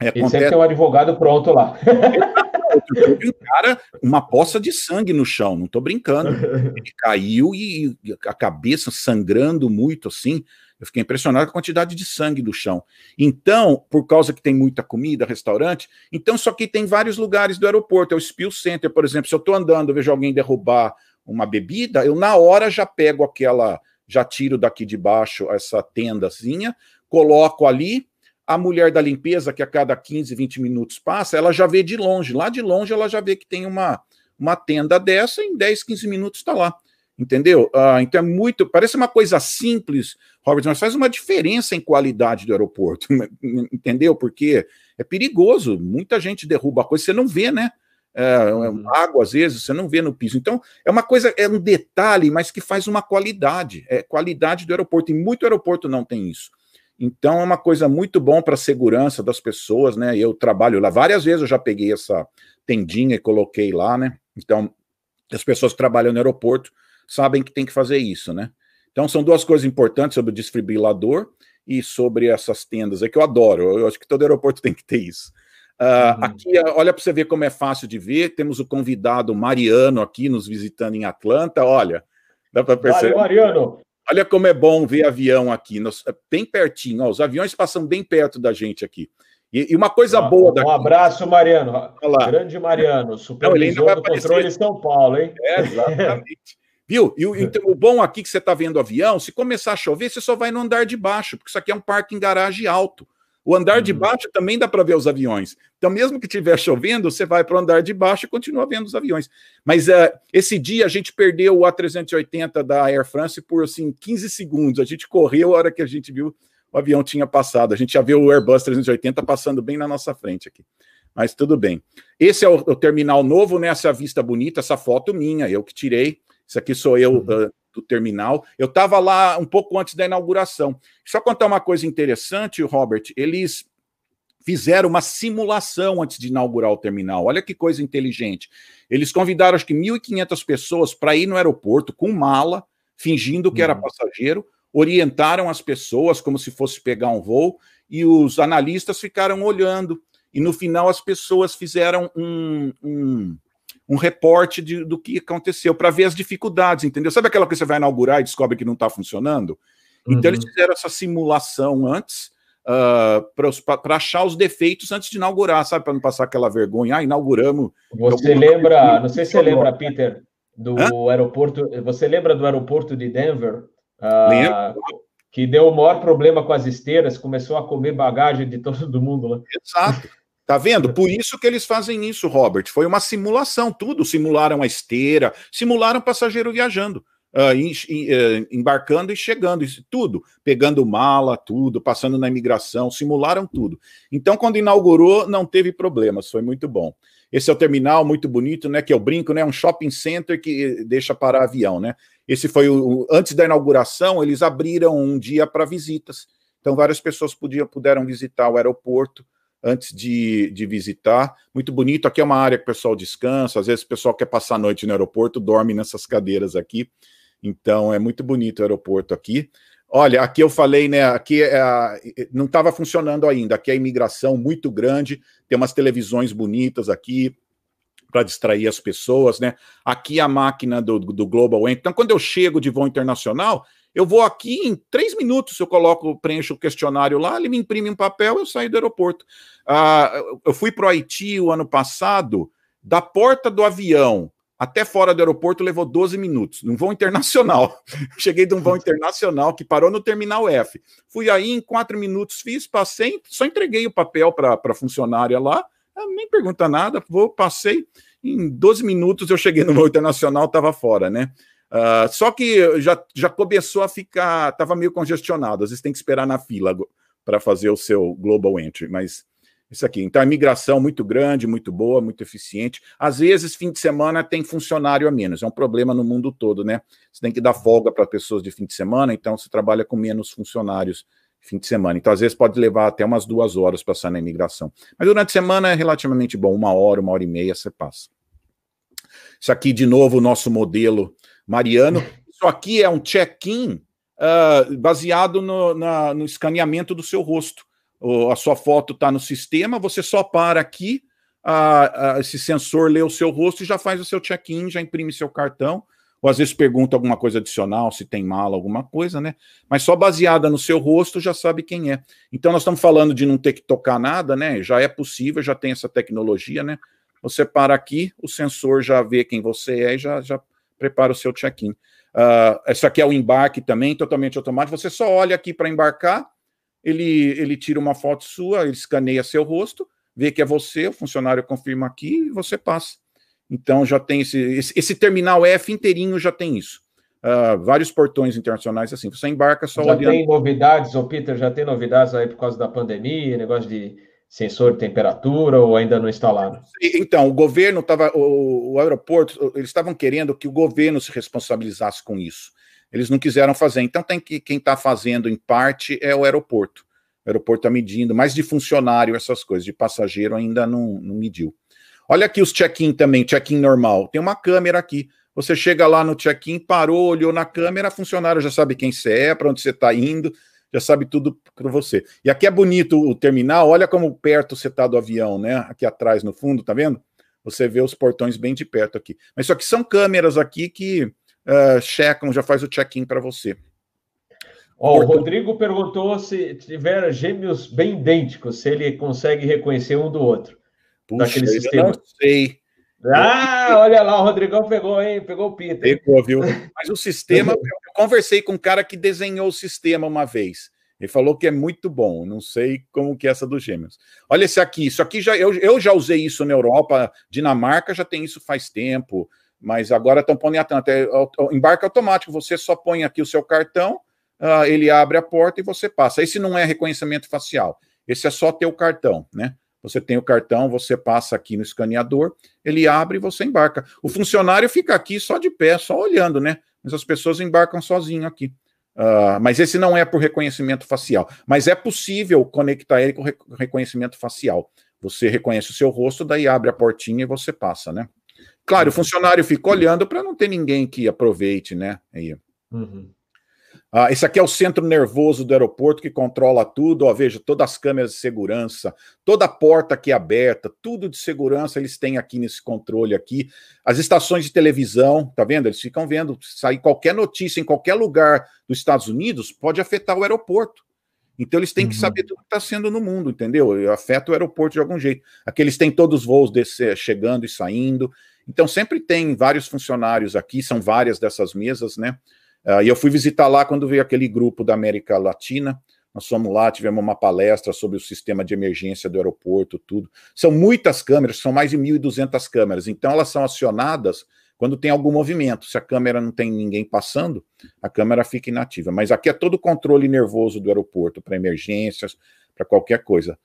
É, acontece... Sempre tem um advogado pronto lá. um cara, uma poça de sangue no chão, não estou brincando. Ele caiu e a cabeça sangrando muito assim. Eu fiquei impressionado com a quantidade de sangue do chão. Então, por causa que tem muita comida, restaurante, então só que tem vários lugares do aeroporto. É o Spill Center, por exemplo. Se eu estou andando, vejo alguém derrubar uma bebida, eu na hora já pego aquela, já tiro daqui de baixo essa tendazinha, coloco ali. A mulher da limpeza, que a cada 15, 20 minutos passa, ela já vê de longe. Lá de longe, ela já vê que tem uma, uma tenda dessa, em 10, 15 minutos está lá entendeu? Ah, então é muito, parece uma coisa simples, Robert, mas faz uma diferença em qualidade do aeroporto, entendeu? Porque é perigoso, muita gente derruba a coisa, você não vê, né? É, uhum. Água, às vezes, você não vê no piso. Então, é uma coisa, é um detalhe, mas que faz uma qualidade, é qualidade do aeroporto, e muito aeroporto não tem isso. Então, é uma coisa muito bom para a segurança das pessoas, né? Eu trabalho lá, várias vezes eu já peguei essa tendinha e coloquei lá, né? Então, as pessoas que trabalham no aeroporto sabem que tem que fazer isso, né? Então são duas coisas importantes sobre o desfibrilador e sobre essas tendas, é que eu adoro, eu acho que todo aeroporto tem que ter isso. Uh, uhum. Aqui, olha para você ver como é fácil de ver, temos o convidado Mariano aqui nos visitando em Atlanta, olha, dá para perceber. Valeu, Mariano! Olha como é bom ver avião aqui, bem pertinho, ó, os aviões passam bem perto da gente aqui. E, e uma coisa um, boa daqui... Um abraço, Mariano. Grande Mariano, supervisor Não, do controle São Paulo, hein? É, exatamente. Viu? E o, então, o bom aqui que você está vendo o avião, se começar a chover, você só vai no andar de baixo, porque isso aqui é um parque em garagem alto. O andar uhum. de baixo também dá para ver os aviões. Então, mesmo que estiver chovendo, você vai para o andar de baixo e continua vendo os aviões. Mas uh, esse dia a gente perdeu o A380 da Air France por assim 15 segundos. A gente correu a hora que a gente viu o avião tinha passado. A gente já viu o Airbus 380 passando bem na nossa frente aqui. Mas tudo bem. Esse é o, o terminal novo, né? Essa vista bonita, essa foto minha, eu que tirei. Isso aqui sou eu uh, do terminal. Eu estava lá um pouco antes da inauguração. Só contar uma coisa interessante, Robert. Eles fizeram uma simulação antes de inaugurar o terminal. Olha que coisa inteligente. Eles convidaram acho que 1.500 pessoas para ir no aeroporto com mala, fingindo que era uhum. passageiro, orientaram as pessoas como se fosse pegar um voo e os analistas ficaram olhando. E no final as pessoas fizeram um, um um reporte de, do que aconteceu, para ver as dificuldades, entendeu? Sabe aquela que você vai inaugurar e descobre que não está funcionando? Uhum. Então, eles uhum. fizeram essa simulação antes, uh, ah, para achar os defeitos antes de inaugurar, sabe? Para não passar aquela vergonha. Ah, inauguramos. Você lembra, não sei se você lembra, Peter, do Hã? aeroporto. Você lembra do aeroporto de Denver? Uh, Lembro. Que deu o maior problema com as esteiras, começou a comer bagagem de todo mundo lá. Exato. Tá vendo? Por isso que eles fazem isso, Robert. Foi uma simulação, tudo. Simularam a esteira, simularam passageiro viajando, uh, uh, embarcando e chegando, isso, tudo. Pegando mala, tudo, passando na imigração, simularam tudo. Então, quando inaugurou, não teve problemas, foi muito bom. Esse é o terminal muito bonito, né? Que eu brinco, né? Um shopping center que deixa parar avião, né? Esse foi o. Antes da inauguração, eles abriram um dia para visitas. Então, várias pessoas podiam, puderam visitar o aeroporto antes de, de visitar. Muito bonito. Aqui é uma área que o pessoal descansa. Às vezes o pessoal quer passar a noite no aeroporto, dorme nessas cadeiras aqui. Então é muito bonito o aeroporto aqui. Olha, aqui eu falei, né? Aqui é não estava funcionando ainda. Aqui é a imigração muito grande, tem umas televisões bonitas aqui para distrair as pessoas, né? Aqui a máquina do, do Global Entry. Então, quando eu chego de voo internacional, eu vou aqui em três minutos, eu coloco, preencho o questionário lá, ele me imprime um papel, eu saio do aeroporto. Ah, eu fui para o Haiti o ano passado, da porta do avião até fora do aeroporto levou 12 minutos, num voo internacional. Cheguei de um voo internacional que parou no terminal F. Fui aí em quatro minutos, fiz, passei, só entreguei o papel para a funcionária lá, nem pergunta nada, vou, passei. Em 12 minutos eu cheguei no voo internacional, estava fora, né? Uh, só que já, já começou a ficar, estava meio congestionado, às vezes tem que esperar na fila para fazer o seu global entry, mas isso aqui. Então, a migração muito grande, muito boa, muito eficiente. Às vezes, fim de semana tem funcionário a menos, é um problema no mundo todo, né? Você tem que dar folga para pessoas de fim de semana, então você trabalha com menos funcionários fim de semana. Então, às vezes, pode levar até umas duas horas passar na imigração. Mas durante a semana é relativamente bom, uma hora, uma hora e meia você passa. Isso aqui, de novo, o nosso modelo Mariano. Isso aqui é um check-in uh, baseado no, na, no escaneamento do seu rosto. O, a sua foto está no sistema, você só para aqui, uh, uh, esse sensor lê o seu rosto e já faz o seu check-in, já imprime seu cartão, ou às vezes pergunta alguma coisa adicional, se tem mala, alguma coisa, né? Mas só baseada no seu rosto já sabe quem é. Então nós estamos falando de não ter que tocar nada, né? Já é possível, já tem essa tecnologia, né? Você para aqui, o sensor já vê quem você é e já, já prepara o seu check-in. Uh, esse aqui é o embarque também, totalmente automático. Você só olha aqui para embarcar, ele, ele tira uma foto sua, ele escaneia seu rosto, vê que é você, o funcionário confirma aqui e você passa. Então já tem esse, esse, esse terminal F inteirinho já tem isso. Uh, vários portões internacionais assim. Você embarca só já olhando. Já tem novidades, ô Peter, já tem novidades aí por causa da pandemia, negócio de sensor de temperatura ou ainda não instalaram? Então, o governo estava, o, o, aeroporto, eles estavam querendo que o governo se responsabilizasse com isso. Eles não quiseram fazer. Então, tem que quem está fazendo em parte é o aeroporto. O aeroporto está medindo, mas de funcionário, essas coisas, de passageiro ainda não, não mediu. Olha aqui os check-in também, check-in normal. Tem uma câmera aqui. Você chega lá no check-in, parou, olhou na câmera, funcionário já sabe quem você é, para onde você está indo, já sabe tudo para você. E aqui é bonito o terminal, olha como perto você está do avião, né? Aqui atrás no fundo, tá vendo? Você vê os portões bem de perto aqui. Mas só que são câmeras aqui que uh, checam, já faz o check-in para você. Ó, o Rodrigo perguntou se tiver gêmeos bem idênticos, se ele consegue reconhecer um do outro. Puxa, daquele sistema. não sei. Ah, olha lá, o Rodrigão pegou, hein? Pegou o Peter. Pegou, viu? Mas o sistema, conversei com um cara que desenhou o sistema uma vez. Ele falou que é muito bom. Não sei como que é essa dos gêmeos. Olha esse aqui. Isso aqui já eu, eu já usei isso na Europa, Dinamarca já tem isso faz tempo, mas agora estão pondo em Atlanta. É, embarque automático. Você só põe aqui o seu cartão, uh, ele abre a porta e você passa. Esse não é reconhecimento facial. Esse é só ter o cartão, né? Você tem o cartão, você passa aqui no escaneador, ele abre e você embarca. O funcionário fica aqui só de pé, só olhando, né? Mas as pessoas embarcam sozinho aqui. Uh, mas esse não é por reconhecimento facial. Mas é possível conectar ele com reconhecimento facial. Você reconhece o seu rosto, daí abre a portinha e você passa, né? Claro, o funcionário fica olhando para não ter ninguém que aproveite, né? Aí. Uhum. Ah, esse aqui é o centro nervoso do aeroporto que controla tudo. Ó, veja, todas as câmeras de segurança, toda a porta aqui aberta, tudo de segurança eles têm aqui nesse controle aqui. As estações de televisão, tá vendo? Eles ficam vendo. Sair qualquer notícia em qualquer lugar dos Estados Unidos pode afetar o aeroporto. Então eles têm uhum. que saber tudo que está sendo no mundo, entendeu? Afeta o aeroporto de algum jeito. Aqui eles têm todos os voos desse, chegando e saindo. Então sempre tem vários funcionários aqui, são várias dessas mesas, né? Uh, e eu fui visitar lá quando veio aquele grupo da América Latina. Nós fomos lá, tivemos uma palestra sobre o sistema de emergência do aeroporto, tudo. São muitas câmeras, são mais de 1.200 câmeras. Então, elas são acionadas quando tem algum movimento. Se a câmera não tem ninguém passando, a câmera fica inativa. Mas aqui é todo o controle nervoso do aeroporto para emergências, para qualquer coisa.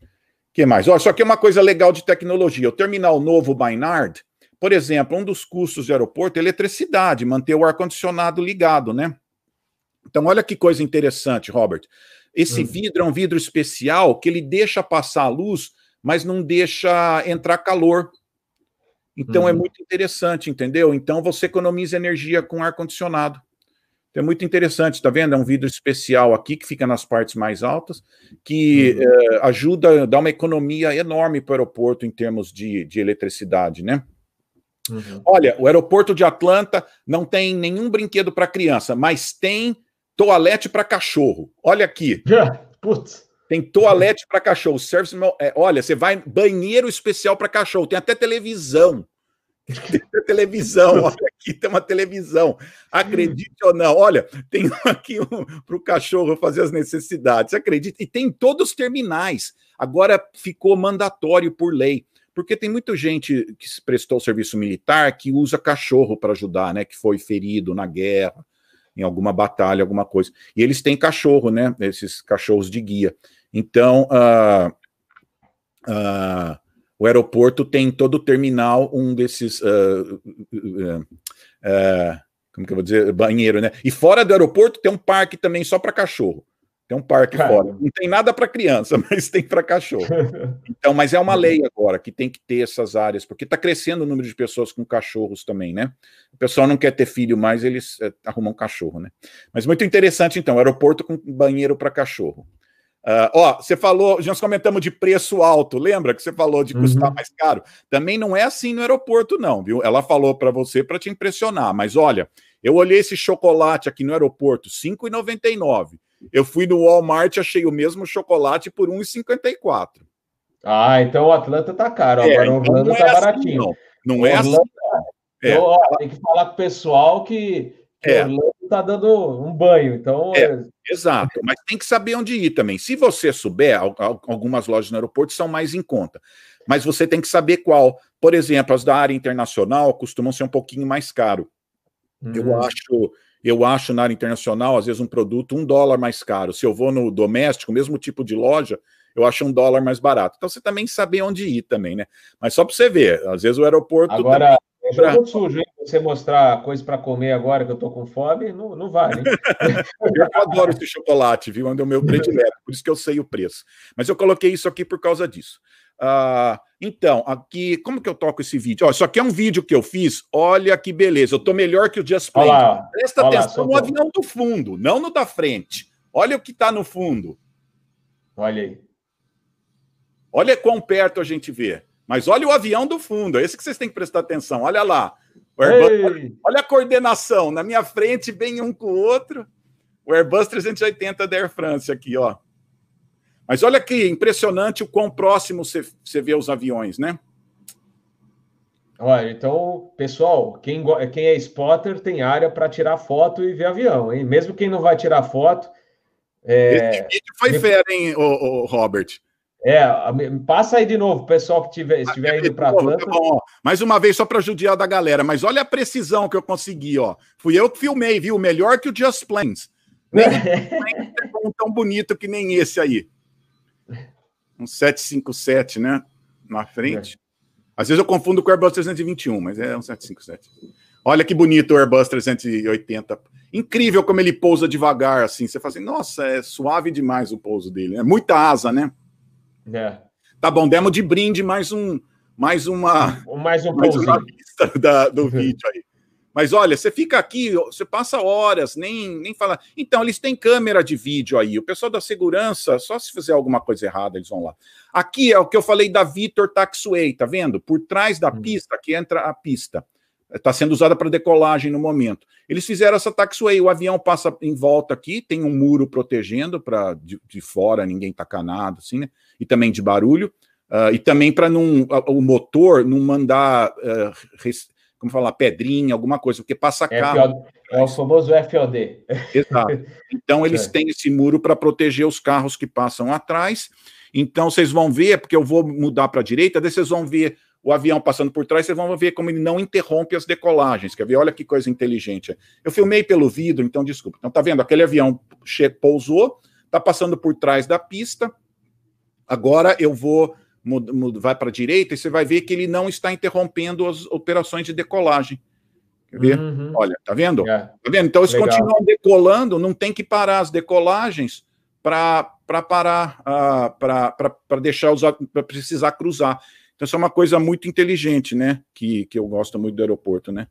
O que mais? Olha, só que é uma coisa legal de tecnologia. O terminal novo Bainard, por exemplo, um dos custos de aeroporto é eletricidade, manter o ar-condicionado ligado, né? Então, olha que coisa interessante, Robert. Esse hum. vidro é um vidro especial que ele deixa passar a luz, mas não deixa entrar calor. Então, é uhum. muito interessante, entendeu? Então, você economiza energia com ar-condicionado. Então, é muito interessante, tá vendo? É um vidro especial aqui que fica nas partes mais altas, que uhum. é, ajuda, dá uma economia enorme para o aeroporto em termos de, de eletricidade, né? Uhum. Olha, o aeroporto de Atlanta não tem nenhum brinquedo para criança, mas tem toalete para cachorro. Olha aqui. Putz. Tem toalete para cachorro. Service, é, olha, você vai banheiro especial para cachorro. Tem até televisão. Tem até televisão. Olha aqui, tem uma televisão. Acredite ou não, olha, tem aqui um, para o cachorro fazer as necessidades. Acredite. E tem todos os terminais. Agora ficou mandatório por lei porque tem muita gente que prestou serviço militar que usa cachorro para ajudar, né? Que foi ferido na guerra, em alguma batalha, alguma coisa. E eles têm cachorro, né? Esses cachorros de guia. Então, uh, uh, o aeroporto tem todo o terminal um desses. Uh, como que eu vou dizer? Banheiro, né? E fora do aeroporto tem um parque também só para cachorro. Tem um parque fora. Não tem nada para criança, mas tem para cachorro. Então, mas é uma lei agora que tem que ter essas áreas, porque está crescendo o número de pessoas com cachorros também, né? O pessoal não quer ter filho mais, eles é, arrumam cachorro, né? Mas muito interessante, então, aeroporto com banheiro para cachorro. Uh, ó, você falou, já nós comentamos de preço alto, lembra que você falou de custar uhum. mais caro? Também não é assim no aeroporto, não, viu? Ela falou para você para te impressionar, mas olha, eu olhei esse chocolate aqui no aeroporto, R$ 5,99. Eu fui no Walmart, achei o mesmo chocolate por R$ 1,54. Ah, então o Atlanta tá caro. É, Agora o então Orlando tá é assim, baratinho. Não, não é assim. É. Eu, ó, tem que falar pro pessoal que, que é. Orlando tá dando um banho. Então. É, é, exato, mas tem que saber onde ir também. Se você souber, algumas lojas no aeroporto são mais em conta. Mas você tem que saber qual. Por exemplo, as da área internacional costumam ser um pouquinho mais caro. Hum. Eu acho eu acho na área internacional, às vezes, um produto um dólar mais caro. Se eu vou no doméstico, mesmo tipo de loja, eu acho um dólar mais barato. Então você também sabe onde ir também, né? Mas só para você ver, às vezes o aeroporto. Agora, é jogo sujo, hein? Você mostrar coisa para comer agora que eu tô com fome, não, não vale. eu adoro esse chocolate, viu? É o meu predileto, por isso que eu sei o preço. Mas eu coloquei isso aqui por causa disso. Uh, então, aqui, como que eu toco esse vídeo? Ó, isso aqui é um vídeo que eu fiz. Olha que beleza, eu tô melhor que o Just Play. Presta Olá, atenção no avião do fundo, não no da frente. Olha o que tá no fundo. Olha aí. Olha quão perto a gente vê. Mas olha o avião do fundo, é esse que vocês têm que prestar atenção. Olha lá. Olha, olha a coordenação. Na minha frente, bem um com o outro. O Airbus 380 da Air France aqui, ó. Mas olha que impressionante o quão próximo você, vê os aviões, né? Olha, então, pessoal, quem, quem é spotter tem área para tirar foto e ver avião, hein? Mesmo quem não vai tirar foto. É... Esse vídeo foi fera, hein, o, o Robert? É, passa aí de novo, pessoal que tiver, estiver indo para Atlanta. Tá bom, Mais uma vez, só para judiar da galera, mas olha a precisão que eu consegui, ó. Fui eu que filmei, viu? Melhor que o Just Planes. Nem um tão bonito que nem esse aí. Um 757, né? Na frente. É. Às vezes eu confundo com o Airbus 321, mas é um 757. Olha que bonito o Airbus 380. Incrível como ele pousa devagar, assim. Você fala assim, nossa, é suave demais o pouso dele. É muita asa, né? É. Tá bom, demos de brinde mais um, mais uma, mais um mais uma vista da, do vídeo aí. Mas olha, você fica aqui, você passa horas, nem, nem fala. Então, eles têm câmera de vídeo aí. O pessoal da segurança, só se fizer alguma coisa errada, eles vão lá. Aqui é o que eu falei da Vitor Taxway, tá vendo? Por trás da hum. pista, que entra a pista. Está sendo usada para decolagem no momento. Eles fizeram essa taxiway, o avião passa em volta aqui, tem um muro protegendo para de, de, fora ninguém tacar nada, assim, né? E também de barulho. Uh, e também para não o motor não mandar uh, res, como falar, pedrinha, alguma coisa, porque passa carro. É o famoso FOD. Exato. Então eles é. têm esse muro para proteger os carros que passam atrás. Então vocês vão ver, porque eu vou mudar para a direita, daí vocês vão ver o avião passando por trás, vocês vão ver como ele não interrompe as decolagens. Quer ver? Olha que coisa inteligente. Eu filmei pelo vidro, então desculpa. Então tá vendo? Aquele avião pousou, tá passando por trás da pista. Agora eu vou vai para a direita e você vai ver que ele não está interrompendo as operações de decolagem. Quer ver? Uhum. Olha, tá vendo? É. Tá vendo? Então eles Legal. continuam decolando, não tem que parar as decolagens para parar, uh, para deixar os para precisar cruzar. Então, isso é uma coisa muito inteligente, né? Que, que eu gosto muito do aeroporto, né?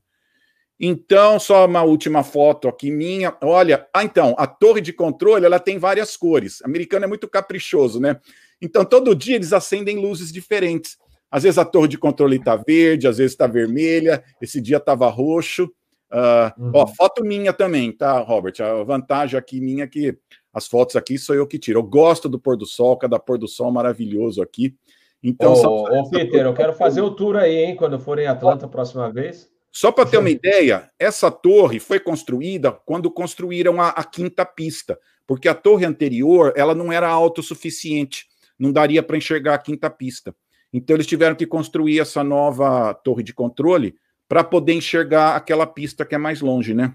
Então, só uma última foto aqui minha. Olha, ah, então, a torre de controle, ela tem várias cores. O americano é muito caprichoso, né? Então, todo dia eles acendem luzes diferentes. Às vezes a torre de controle está verde, às vezes está vermelha. Esse dia estava roxo. Uh, uhum. Ó, foto minha também, tá, Robert? A vantagem aqui minha é que as fotos aqui sou eu que tiro. Eu gosto do pôr do sol, cada pôr do sol maravilhoso aqui. Então, ô, ô Peter, eu quero fazer o tour aí, hein, quando for em Atlanta a próxima vez. Só para ter uma ideia, essa torre foi construída quando construíram a, a, quinta pista, porque a torre anterior ela não era autossuficiente, não daria para enxergar a quinta pista. Então eles tiveram que construir essa nova torre de controle para poder enxergar aquela pista que é mais longe, né?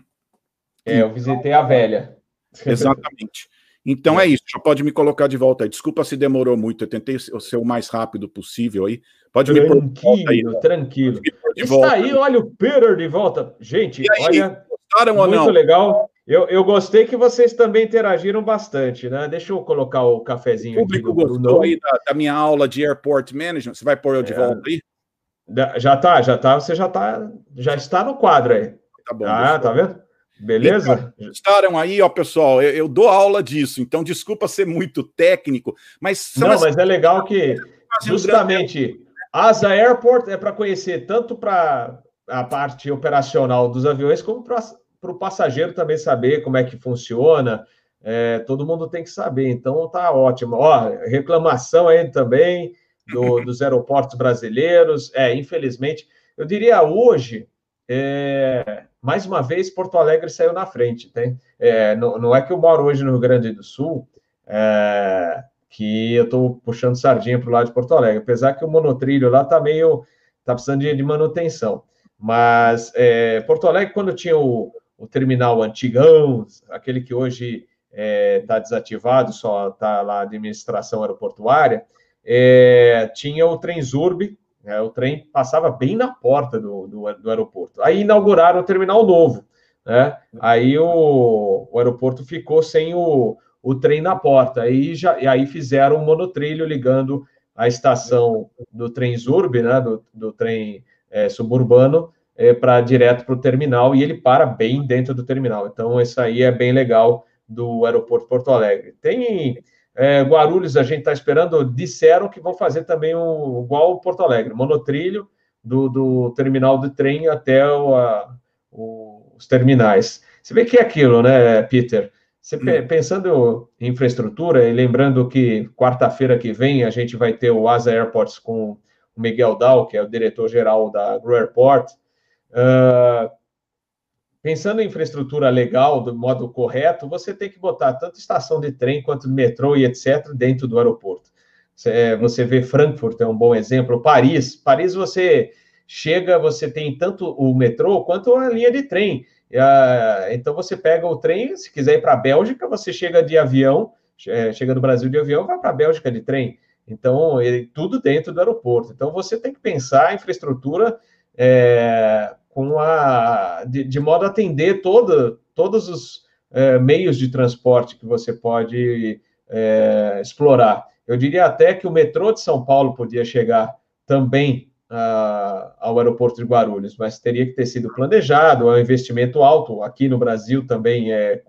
É, eu visitei a velha. Exatamente. Então é. é isso, já pode me colocar de volta aí. Desculpa se demorou muito, eu tentei ser o mais rápido possível aí. Pode tranquilo, me pôr aí. Tranquilo, Está volta. aí, olha o Peter de volta. Gente, olha, muito não? legal. Eu, eu gostei que vocês também interagiram bastante, né? Deixa eu colocar o cafezinho o público aqui. Gostou Bruno. aí da, da, minha aula de Airport Management? Você vai pôr eu de é, volta aí? Já tá, já tá, você já tá, já está no quadro aí. Tá bom. Ah, tá vendo? Beleza? Então, estaram aí, ó, pessoal. Eu, eu, dou aula disso, então desculpa ser muito técnico, mas não, as... mas é legal que justamente Asa Airport é para conhecer tanto para a parte operacional dos aviões como para o passageiro também saber como é que funciona. É, todo mundo tem que saber, então tá ótimo. Ó, reclamação aí também do, dos aeroportos brasileiros. É, infelizmente, eu diria hoje. É, mais uma vez, Porto Alegre saiu na frente. Tem, é, não, não, é que eu moro hoje no Rio Grande do Sul, é, que eu estou puxando sardinha para o lado de Porto Alegre, apesar que o monotrilho lá está meio. está precisando de, de, manutenção. Mas é, Porto Alegre, quando tinha o, o terminal antigão, aquele que hoje está é, desativado, só está lá a administração aeroportuária, é, tinha o Transurb, é, o trem passava bem na porta do, do, do, aeroporto. Aí inauguraram o terminal novo. Né? Aí o, o aeroporto ficou sem o, o trem na porta. Aí, já, e aí fizeram um monotrilho ligando a estação do trem Zurb, né, do, do trem é, suburbano, é, para direto para o terminal, e ele para bem dentro do terminal. Então, isso aí é bem legal do aeroporto Porto Alegre. Tem é, Guarulhos, a gente está esperando, disseram que vão fazer também o, igual o Porto Alegre, monotrilho do, do terminal de trem até o, a, o, os terminais. Você vê que é aquilo, né, Peter? Você, hum. Pensando em infraestrutura, e lembrando que quarta-feira que vem a gente vai ter o Asa Airports com o Miguel Dal, que é o diretor-geral da Gru Airport, uh, pensando em infraestrutura legal, do modo correto, você tem que botar tanto estação de trem quanto metrô e etc. dentro do aeroporto. Você vê Frankfurt, é um bom exemplo. Paris, Paris você chega, você tem tanto o metrô quanto a linha de trem. Então você pega o trem, se quiser ir para a Bélgica, você chega de avião, é, chega do Brasil de avião, vai para a Bélgica de trem. Então, tudo dentro do aeroporto. Então, você tem que pensar a infraestrutura é, com a, de, de, modo a atender todo, todos os é, meios de transporte que você pode é, explorar. Eu diria até que o metrô de São Paulo podia chegar também ao aeroporto de Guarulhos, mas teria que ter sido planejado, é um investimento alto. Aqui no Brasil também é,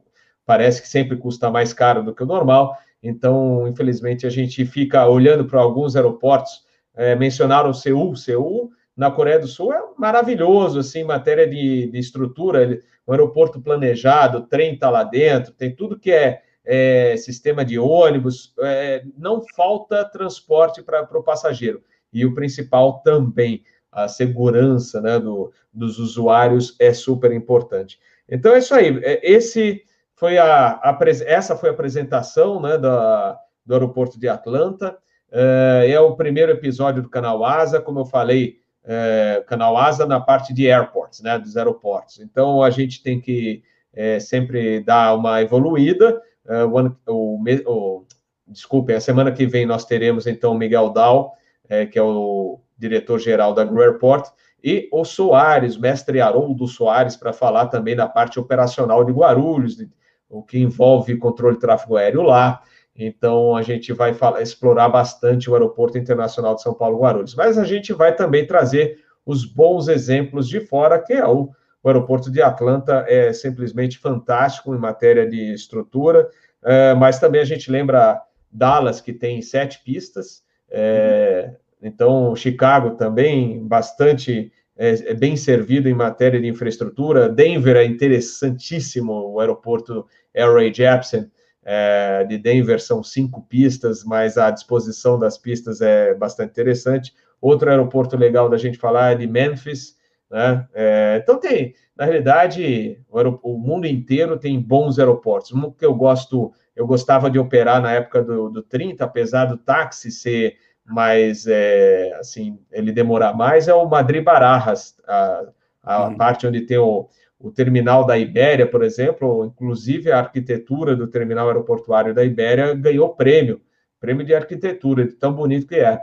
parece que sempre custa mais caro do que o normal. Então, infelizmente, a gente fica olhando para alguns aeroportos. É, mencionaram Seul, Seul na Coreia do Sul é maravilhoso, assim, em matéria de, de estrutura, um aeroporto planejado, o trem está lá dentro, tem tudo que é, é sistema de ônibus, é, não falta transporte para o passageiro e o principal também, a segurança né, do, dos usuários é super importante. Então é isso aí. É, esse foi a, a essa foi a apresentação né, da, do aeroporto de Atlanta. É, é, o primeiro episódio do canal Asa, como eu falei, é, canal Asa na parte de airports, né, dos aeroportos. Então a gente tem que é, sempre dar uma evoluída. É, o, o, o, desculpem, a semana que vem nós teremos então o Miguel Dal é, que é o diretor-geral da Gru Airport, e o Soares, mestre Haroldo Soares, para falar também da parte operacional de Guarulhos, de, o que envolve controle de tráfego aéreo lá. Então, a gente vai falar, explorar bastante o Aeroporto Internacional de São Paulo Guarulhos. Mas a gente vai também trazer os bons exemplos de fora, que é o, o aeroporto de Atlanta, é simplesmente fantástico em matéria de estrutura, é, mas também a gente lembra Dallas, que tem sete pistas, é, então, Chicago também bastante é, é, bem servido em matéria de infraestrutura. Denver é interessantíssimo, o aeroporto Air Ray Jepsen é, de Denver são cinco pistas, mas a disposição das pistas é bastante interessante. Outro aeroporto legal da gente falar é de Memphis, né? É, então tem, na realidade, o, o, mundo inteiro tem bons aeroportos. Um que eu gosto eu gostava de operar na época do, do 30, apesar do táxi ser mais, é, assim, ele demorar mais, é o Madrid Barajas, a, a uhum. parte onde tem o, o terminal da Ibéria, por exemplo, inclusive a arquitetura do terminal aeroportuário da Ibéria ganhou prêmio, prêmio de arquitetura, de tão bonito que é.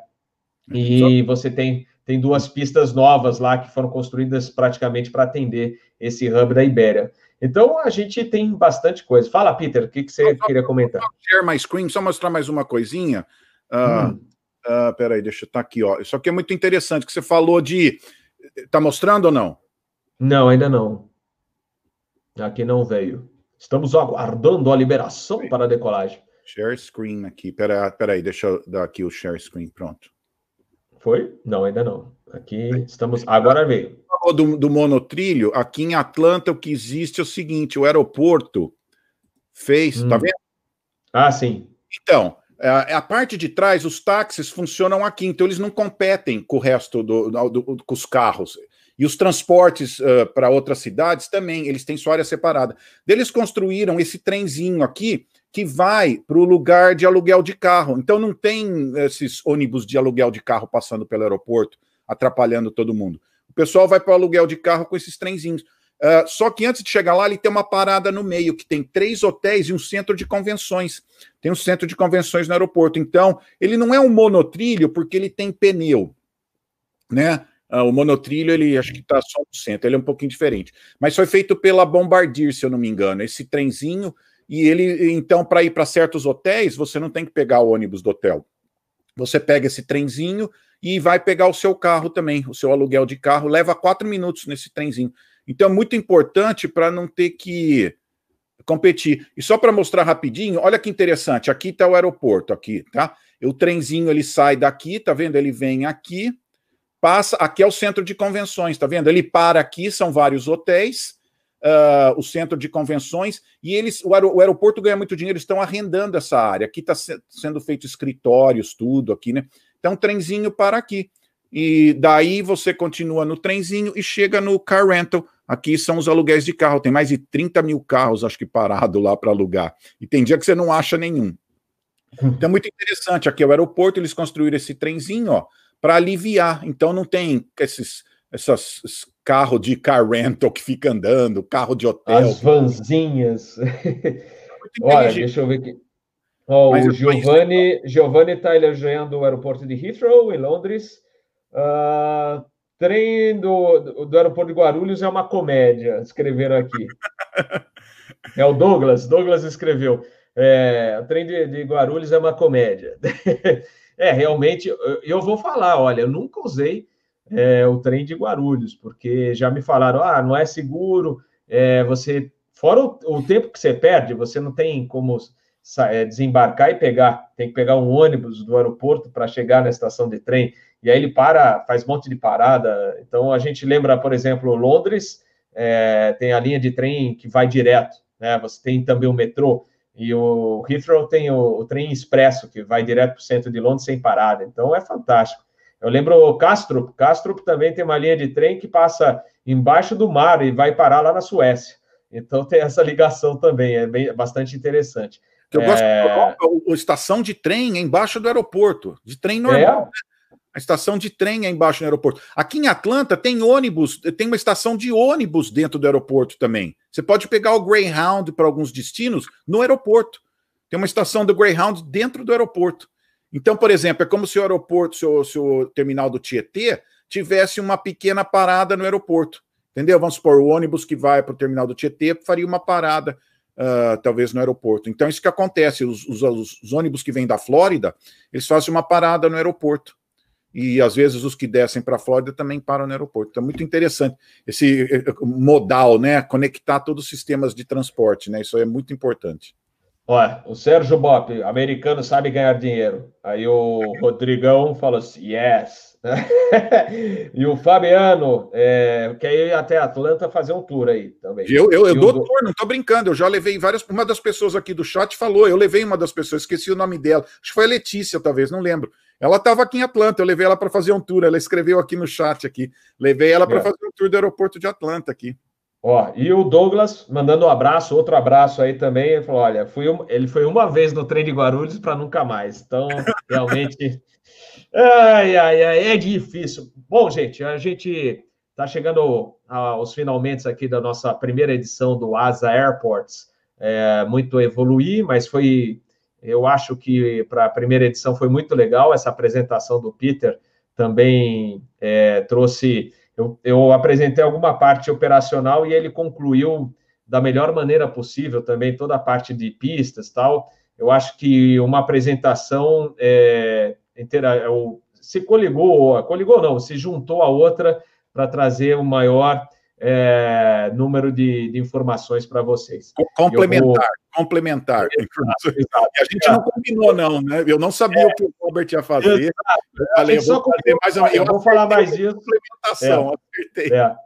E você tem, tem duas pistas novas lá que foram construídas praticamente para atender esse hub da Ibéria. Então, a gente tem bastante coisa. Fala, Peter, o que, que você queria comentar? Share my screen, só mostrar mais uma coisinha. Uh, hum. uh, peraí, deixa eu estar tá aqui, ó. Isso aqui é muito interessante, que você falou de... Está mostrando ou não? Não, ainda não. Aqui não veio. Estamos aguardando a liberação Sim. para a decolagem. Share screen aqui. Pera, peraí, deixa eu dar aqui o share screen, pronto. Foi? Não, ainda não. Aqui estamos. Agora veio. Do, do monotrilho, aqui em Atlanta, o que existe é o seguinte: o aeroporto fez. Tá hum. Tá vendo? Ah, sim. Então, a, a, parte de trás, os táxis funcionam aqui, então eles não competem com o resto do, do, do com os carros. E os transportes uh, para outras cidades também, eles têm sua área separada. Eles construíram esse trenzinho aqui que vai para o lugar de aluguel de carro. Então não tem esses ônibus de aluguel de carro passando pelo aeroporto, atrapalhando todo mundo. O pessoal vai para o aluguel de carro com esses trenzinhos. Uh, só que antes de chegar lá, ele tem uma parada no meio, que tem três hotéis e um centro de convenções. Tem um centro de convenções no aeroporto. Então, ele não é um monotrilho porque ele tem pneu, né? Uh, o monotrilho, ele acho que está só no centro, ele é um pouquinho diferente. Mas foi feito pela Bombardier, se eu não me engano. Esse trenzinho e ele, então, para ir para certos hotéis, você não tem que pegar o ônibus do hotel. Você pega esse trenzinho e vai pegar o seu carro também, o seu aluguel de carro, leva quatro minutos nesse trenzinho. Então é muito importante para não ter que competir. E só para mostrar rapidinho, olha que interessante, aqui está o aeroporto, aqui, tá? O trenzinho ele sai daqui, tá vendo? Ele vem aqui, passa, aqui é o centro de convenções, tá vendo? Ele para aqui, são vários hotéis, uh, o centro de convenções, e eles, o, aer o aeroporto ganha muito dinheiro, estão arrendando essa área. Aqui está se sendo feito escritórios, tudo aqui, né? Então, trenzinho para aqui. E daí você continua no trenzinho e chega no car rental. Aqui são os aluguéis de carro. Tem mais de 30 mil carros, acho que, parado lá para alugar. E tem dia que você não acha nenhum. Então, muito interessante. Aqui é o aeroporto, eles construíram esse trenzinho, ó, para aliviar. Então, não tem esses, esses carro de car rental que fica andando, carro de hotel. As vanzinhas. Olha, deixa eu ver aqui. Oh, o Giovanni Giovanni está elogiando o aeroporto de Heathrow, em Londres. Uh, trem do, do aeroporto de Guarulhos é uma comédia, escreveram aqui. É o Douglas, Douglas escreveu. É, o trem de, de Guarulhos é uma comédia. é, realmente, eu, vou falar, olha, eu nunca usei é, o trem de Guarulhos, porque já me falaram, ah, não é seguro, é, você, fora o, o, tempo que você perde, você não tem como é, desembarcar e pegar, tem que pegar um ônibus do aeroporto para chegar na estação de trem, e aí ele para, faz um monte de parada, então a gente lembra, por exemplo, Londres, é, tem a linha de trem que vai direto, né, você tem também o metrô, e o Heathrow tem o, o trem expresso, que vai direto para o centro de Londres sem parada, então é fantástico. Eu lembro o Castro, Castro também tem uma linha de trem que passa embaixo do mar e vai parar lá na Suécia. Então tem essa ligação também, é bem, bastante interessante. Eu é... gosto da a estação de trem é embaixo do aeroporto, de trem normal. É? Né? A estação de trem é embaixo do aeroporto. Aqui em Atlanta tem ônibus, tem uma estação de ônibus dentro do aeroporto também. Você pode pegar o Greyhound para alguns destinos no aeroporto. Tem uma estação do Greyhound dentro do aeroporto. Então, por exemplo, é como se o aeroporto, se o, se o terminal do Tietê tivesse uma pequena parada no aeroporto. Entendeu? Vamos supor, o ônibus que vai para o terminal do Tietê faria uma parada, uh, talvez, no aeroporto. Então, isso que acontece: os, os, os, ônibus que vêm da Flórida, eles fazem uma parada no aeroporto. E às vezes os que descem para a Flórida também param no aeroporto. Então, é muito interessante esse modal, né? Conectar todos os sistemas de transporte, né? Isso é muito importante. Olha, o Sérgio Bop, americano sabe ganhar dinheiro. Aí o Rodrigão falou assim, yes. e o Fabiano é, quer ir até Atlanta fazer um tour aí também. Eu, eu, eu dou do... tour, não tô brincando. Eu já levei várias. Uma das pessoas aqui do chat falou, eu levei uma das pessoas, esqueci o nome dela. Acho que foi a Letícia, talvez, não lembro. Ela estava aqui em Atlanta, eu levei ela para fazer um tour. Ela escreveu aqui no chat aqui. Levei ela para é. fazer um tour do aeroporto de Atlanta aqui. Ó, e o Douglas mandando um abraço, outro abraço aí também. Ele falou: olha, fui um, ele foi uma vez no trem de Guarulhos para nunca mais. Então, realmente. Ai, ai, ai, é difícil. Bom, gente, a gente está chegando aos finalmente aqui da nossa primeira edição do Asa Airports. É, muito evoluir, mas foi. Eu acho que para a primeira edição foi muito legal. Essa apresentação do Peter também é, trouxe eu, eu apresentei alguma parte operacional e ele concluiu da melhor maneira possível também toda a parte de pistas tal. Eu acho que uma apresentação é, inteira, é se coligou, coligou não, se juntou a outra para trazer o maior é, número de, de informações para vocês. Complementar, vou... complementar. Exato, exato, a gente não combinou, não, né? Eu não sabia é, o que o Robert ia fazer. Exato. Eu falei, eu vou, fazer mais uma, eu vou falar mais disso. Complementação, é, é,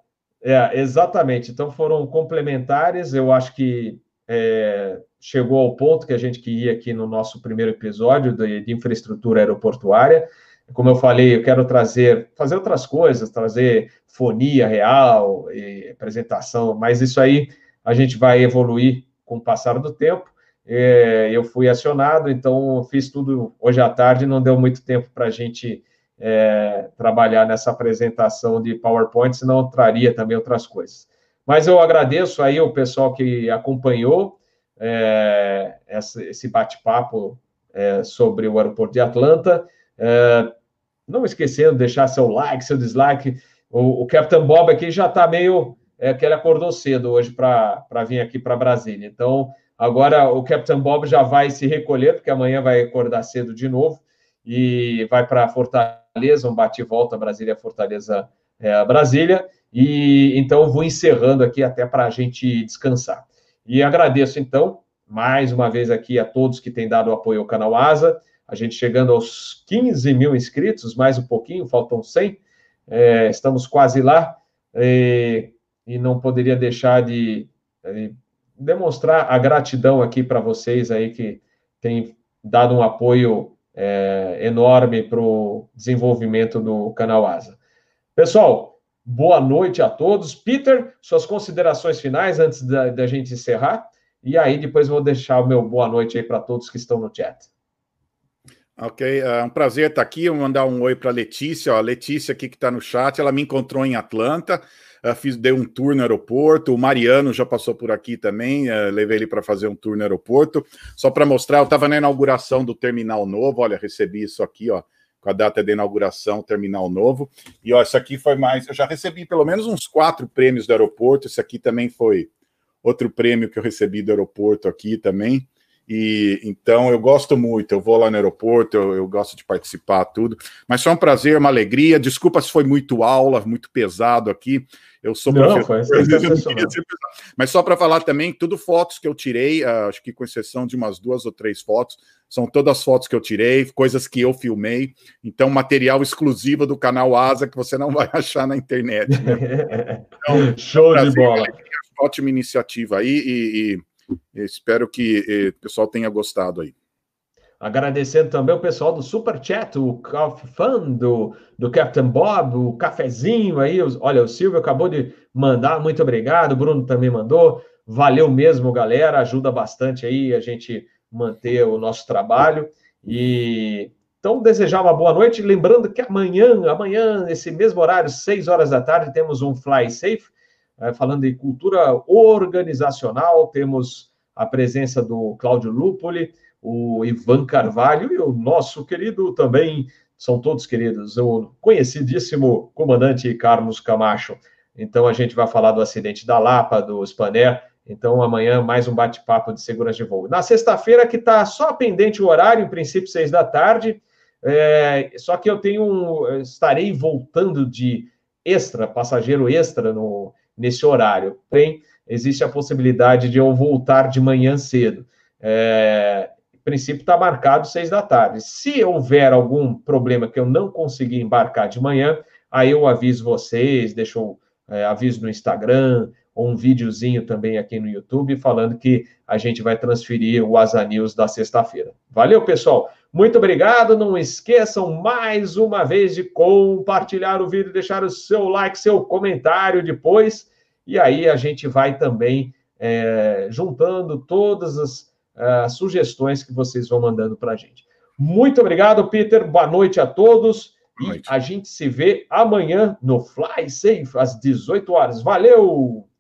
é, exatamente. Então foram complementares. Eu acho que é, chegou ao ponto que a gente queria aqui no nosso primeiro episódio de, de infraestrutura aeroportuária. Como eu falei, eu quero trazer, fazer outras coisas, trazer fonia real, apresentação, mas isso aí a gente vai evoluir com o passar do tempo. É, eu fui acionado, então fiz tudo hoje à tarde, não deu muito tempo para a gente é, trabalhar nessa apresentação de PowerPoint, senão traria também outras coisas. Mas eu agradeço aí o pessoal que acompanhou é, esse bate-papo é, sobre o aeroporto de Atlanta. É, não esquecendo de deixar seu like, seu dislike. O, o Captain Bob aqui já está meio. É que ele acordou cedo hoje para vir aqui para Brasília. Então, agora o Captain Bob já vai se recolher, porque amanhã vai acordar cedo de novo e vai para Fortaleza, um bate-volta Brasília-Fortaleza é, Brasília. E então vou encerrando aqui até para a gente descansar. E agradeço, então, mais uma vez aqui a todos que têm dado apoio ao canal Asa a gente chegando aos 15 mil inscritos, mais um pouquinho, faltam 100, é, estamos quase lá. E, e não poderia deixar de, de demonstrar a gratidão aqui para vocês aí que têm dado um apoio é, enorme para o desenvolvimento do canal Asa. Pessoal, boa noite a todos. Peter, suas considerações finais antes da, da gente encerrar. E aí depois vou deixar o meu boa noite aí para todos que estão no chat. Ok, é um prazer estar aqui. Vou mandar um oi para Letícia. Ó, a Letícia aqui que está no chat, ela me encontrou em Atlanta. Uh, fiz, dei um tour no aeroporto. O Mariano já passou por aqui também. Uh, levei ele para fazer um tour no aeroporto. Só para mostrar, eu estava na inauguração do terminal novo. Olha, recebi isso aqui, ó, com a data de inauguração, terminal novo. E ó, isso aqui foi mais. Eu já recebi pelo menos uns quatro prêmios do aeroporto. Esse aqui também foi outro prêmio que eu recebi do aeroporto aqui também. E então eu gosto muito, eu vou lá no aeroporto, eu, eu, gosto de participar, tudo. Mas foi um prazer, uma alegria. Desculpa se foi muito aula, muito pesado aqui. Eu sou não, professor. Mas só para falar também, tudo fotos que eu tirei, uh, acho que com exceção de umas duas ou três fotos, são todas fotos que eu tirei, coisas que eu filmei. Então, material exclusivo do canal Asa que você não vai achar na internet. Né? Então, Show prazer, de bola. Ótima iniciativa aí e, e espero que o pessoal tenha gostado aí. Agradecendo também o pessoal do Super Chat, o Fan, do, do Captain Bob, o cafezinho aí. Olha, o Silvio acabou de mandar, muito obrigado. O Bruno também mandou. Valeu mesmo, galera. Ajuda bastante aí a gente manter o nosso trabalho. E então, desejar uma boa noite. Lembrando que amanhã, amanhã, nesse mesmo horário, 6 horas da tarde, temos um Fly Safe, falando de cultura organizacional. Temos a presença do Cláudio Lupoli o Ivan Carvalho e o nosso querido também, são todos queridos, o conhecidíssimo comandante Carlos Camacho. Então a gente vai falar do acidente da Lapa, do Spanair. Então amanhã mais um bate-papo de segurança de voo. Na sexta-feira que está só pendente o horário, em princípio seis da tarde. É, só que eu tenho estarei voltando de extra, passageiro extra no, nesse horário. Porém, existe a possibilidade de eu voltar de manhã cedo. É, princípio está marcado seis da tarde. Se houver algum problema que eu não conseguir embarcar de manhã, aí eu aviso vocês, deixo é, aviso no Instagram, ou um videozinho também aqui no YouTube, falando que a gente vai transferir o Asa News da sexta-feira. Valeu, pessoal! Muito obrigado. Não esqueçam mais uma vez de compartilhar o vídeo, deixar o seu like, seu comentário depois. E aí a gente vai também é, juntando todas as uh, sugestões que vocês vão mandando para a gente. Muito obrigado, Peter. Boa noite a todos. E a gente se vê amanhã no Fly Safe, às 18 horas. Valeu!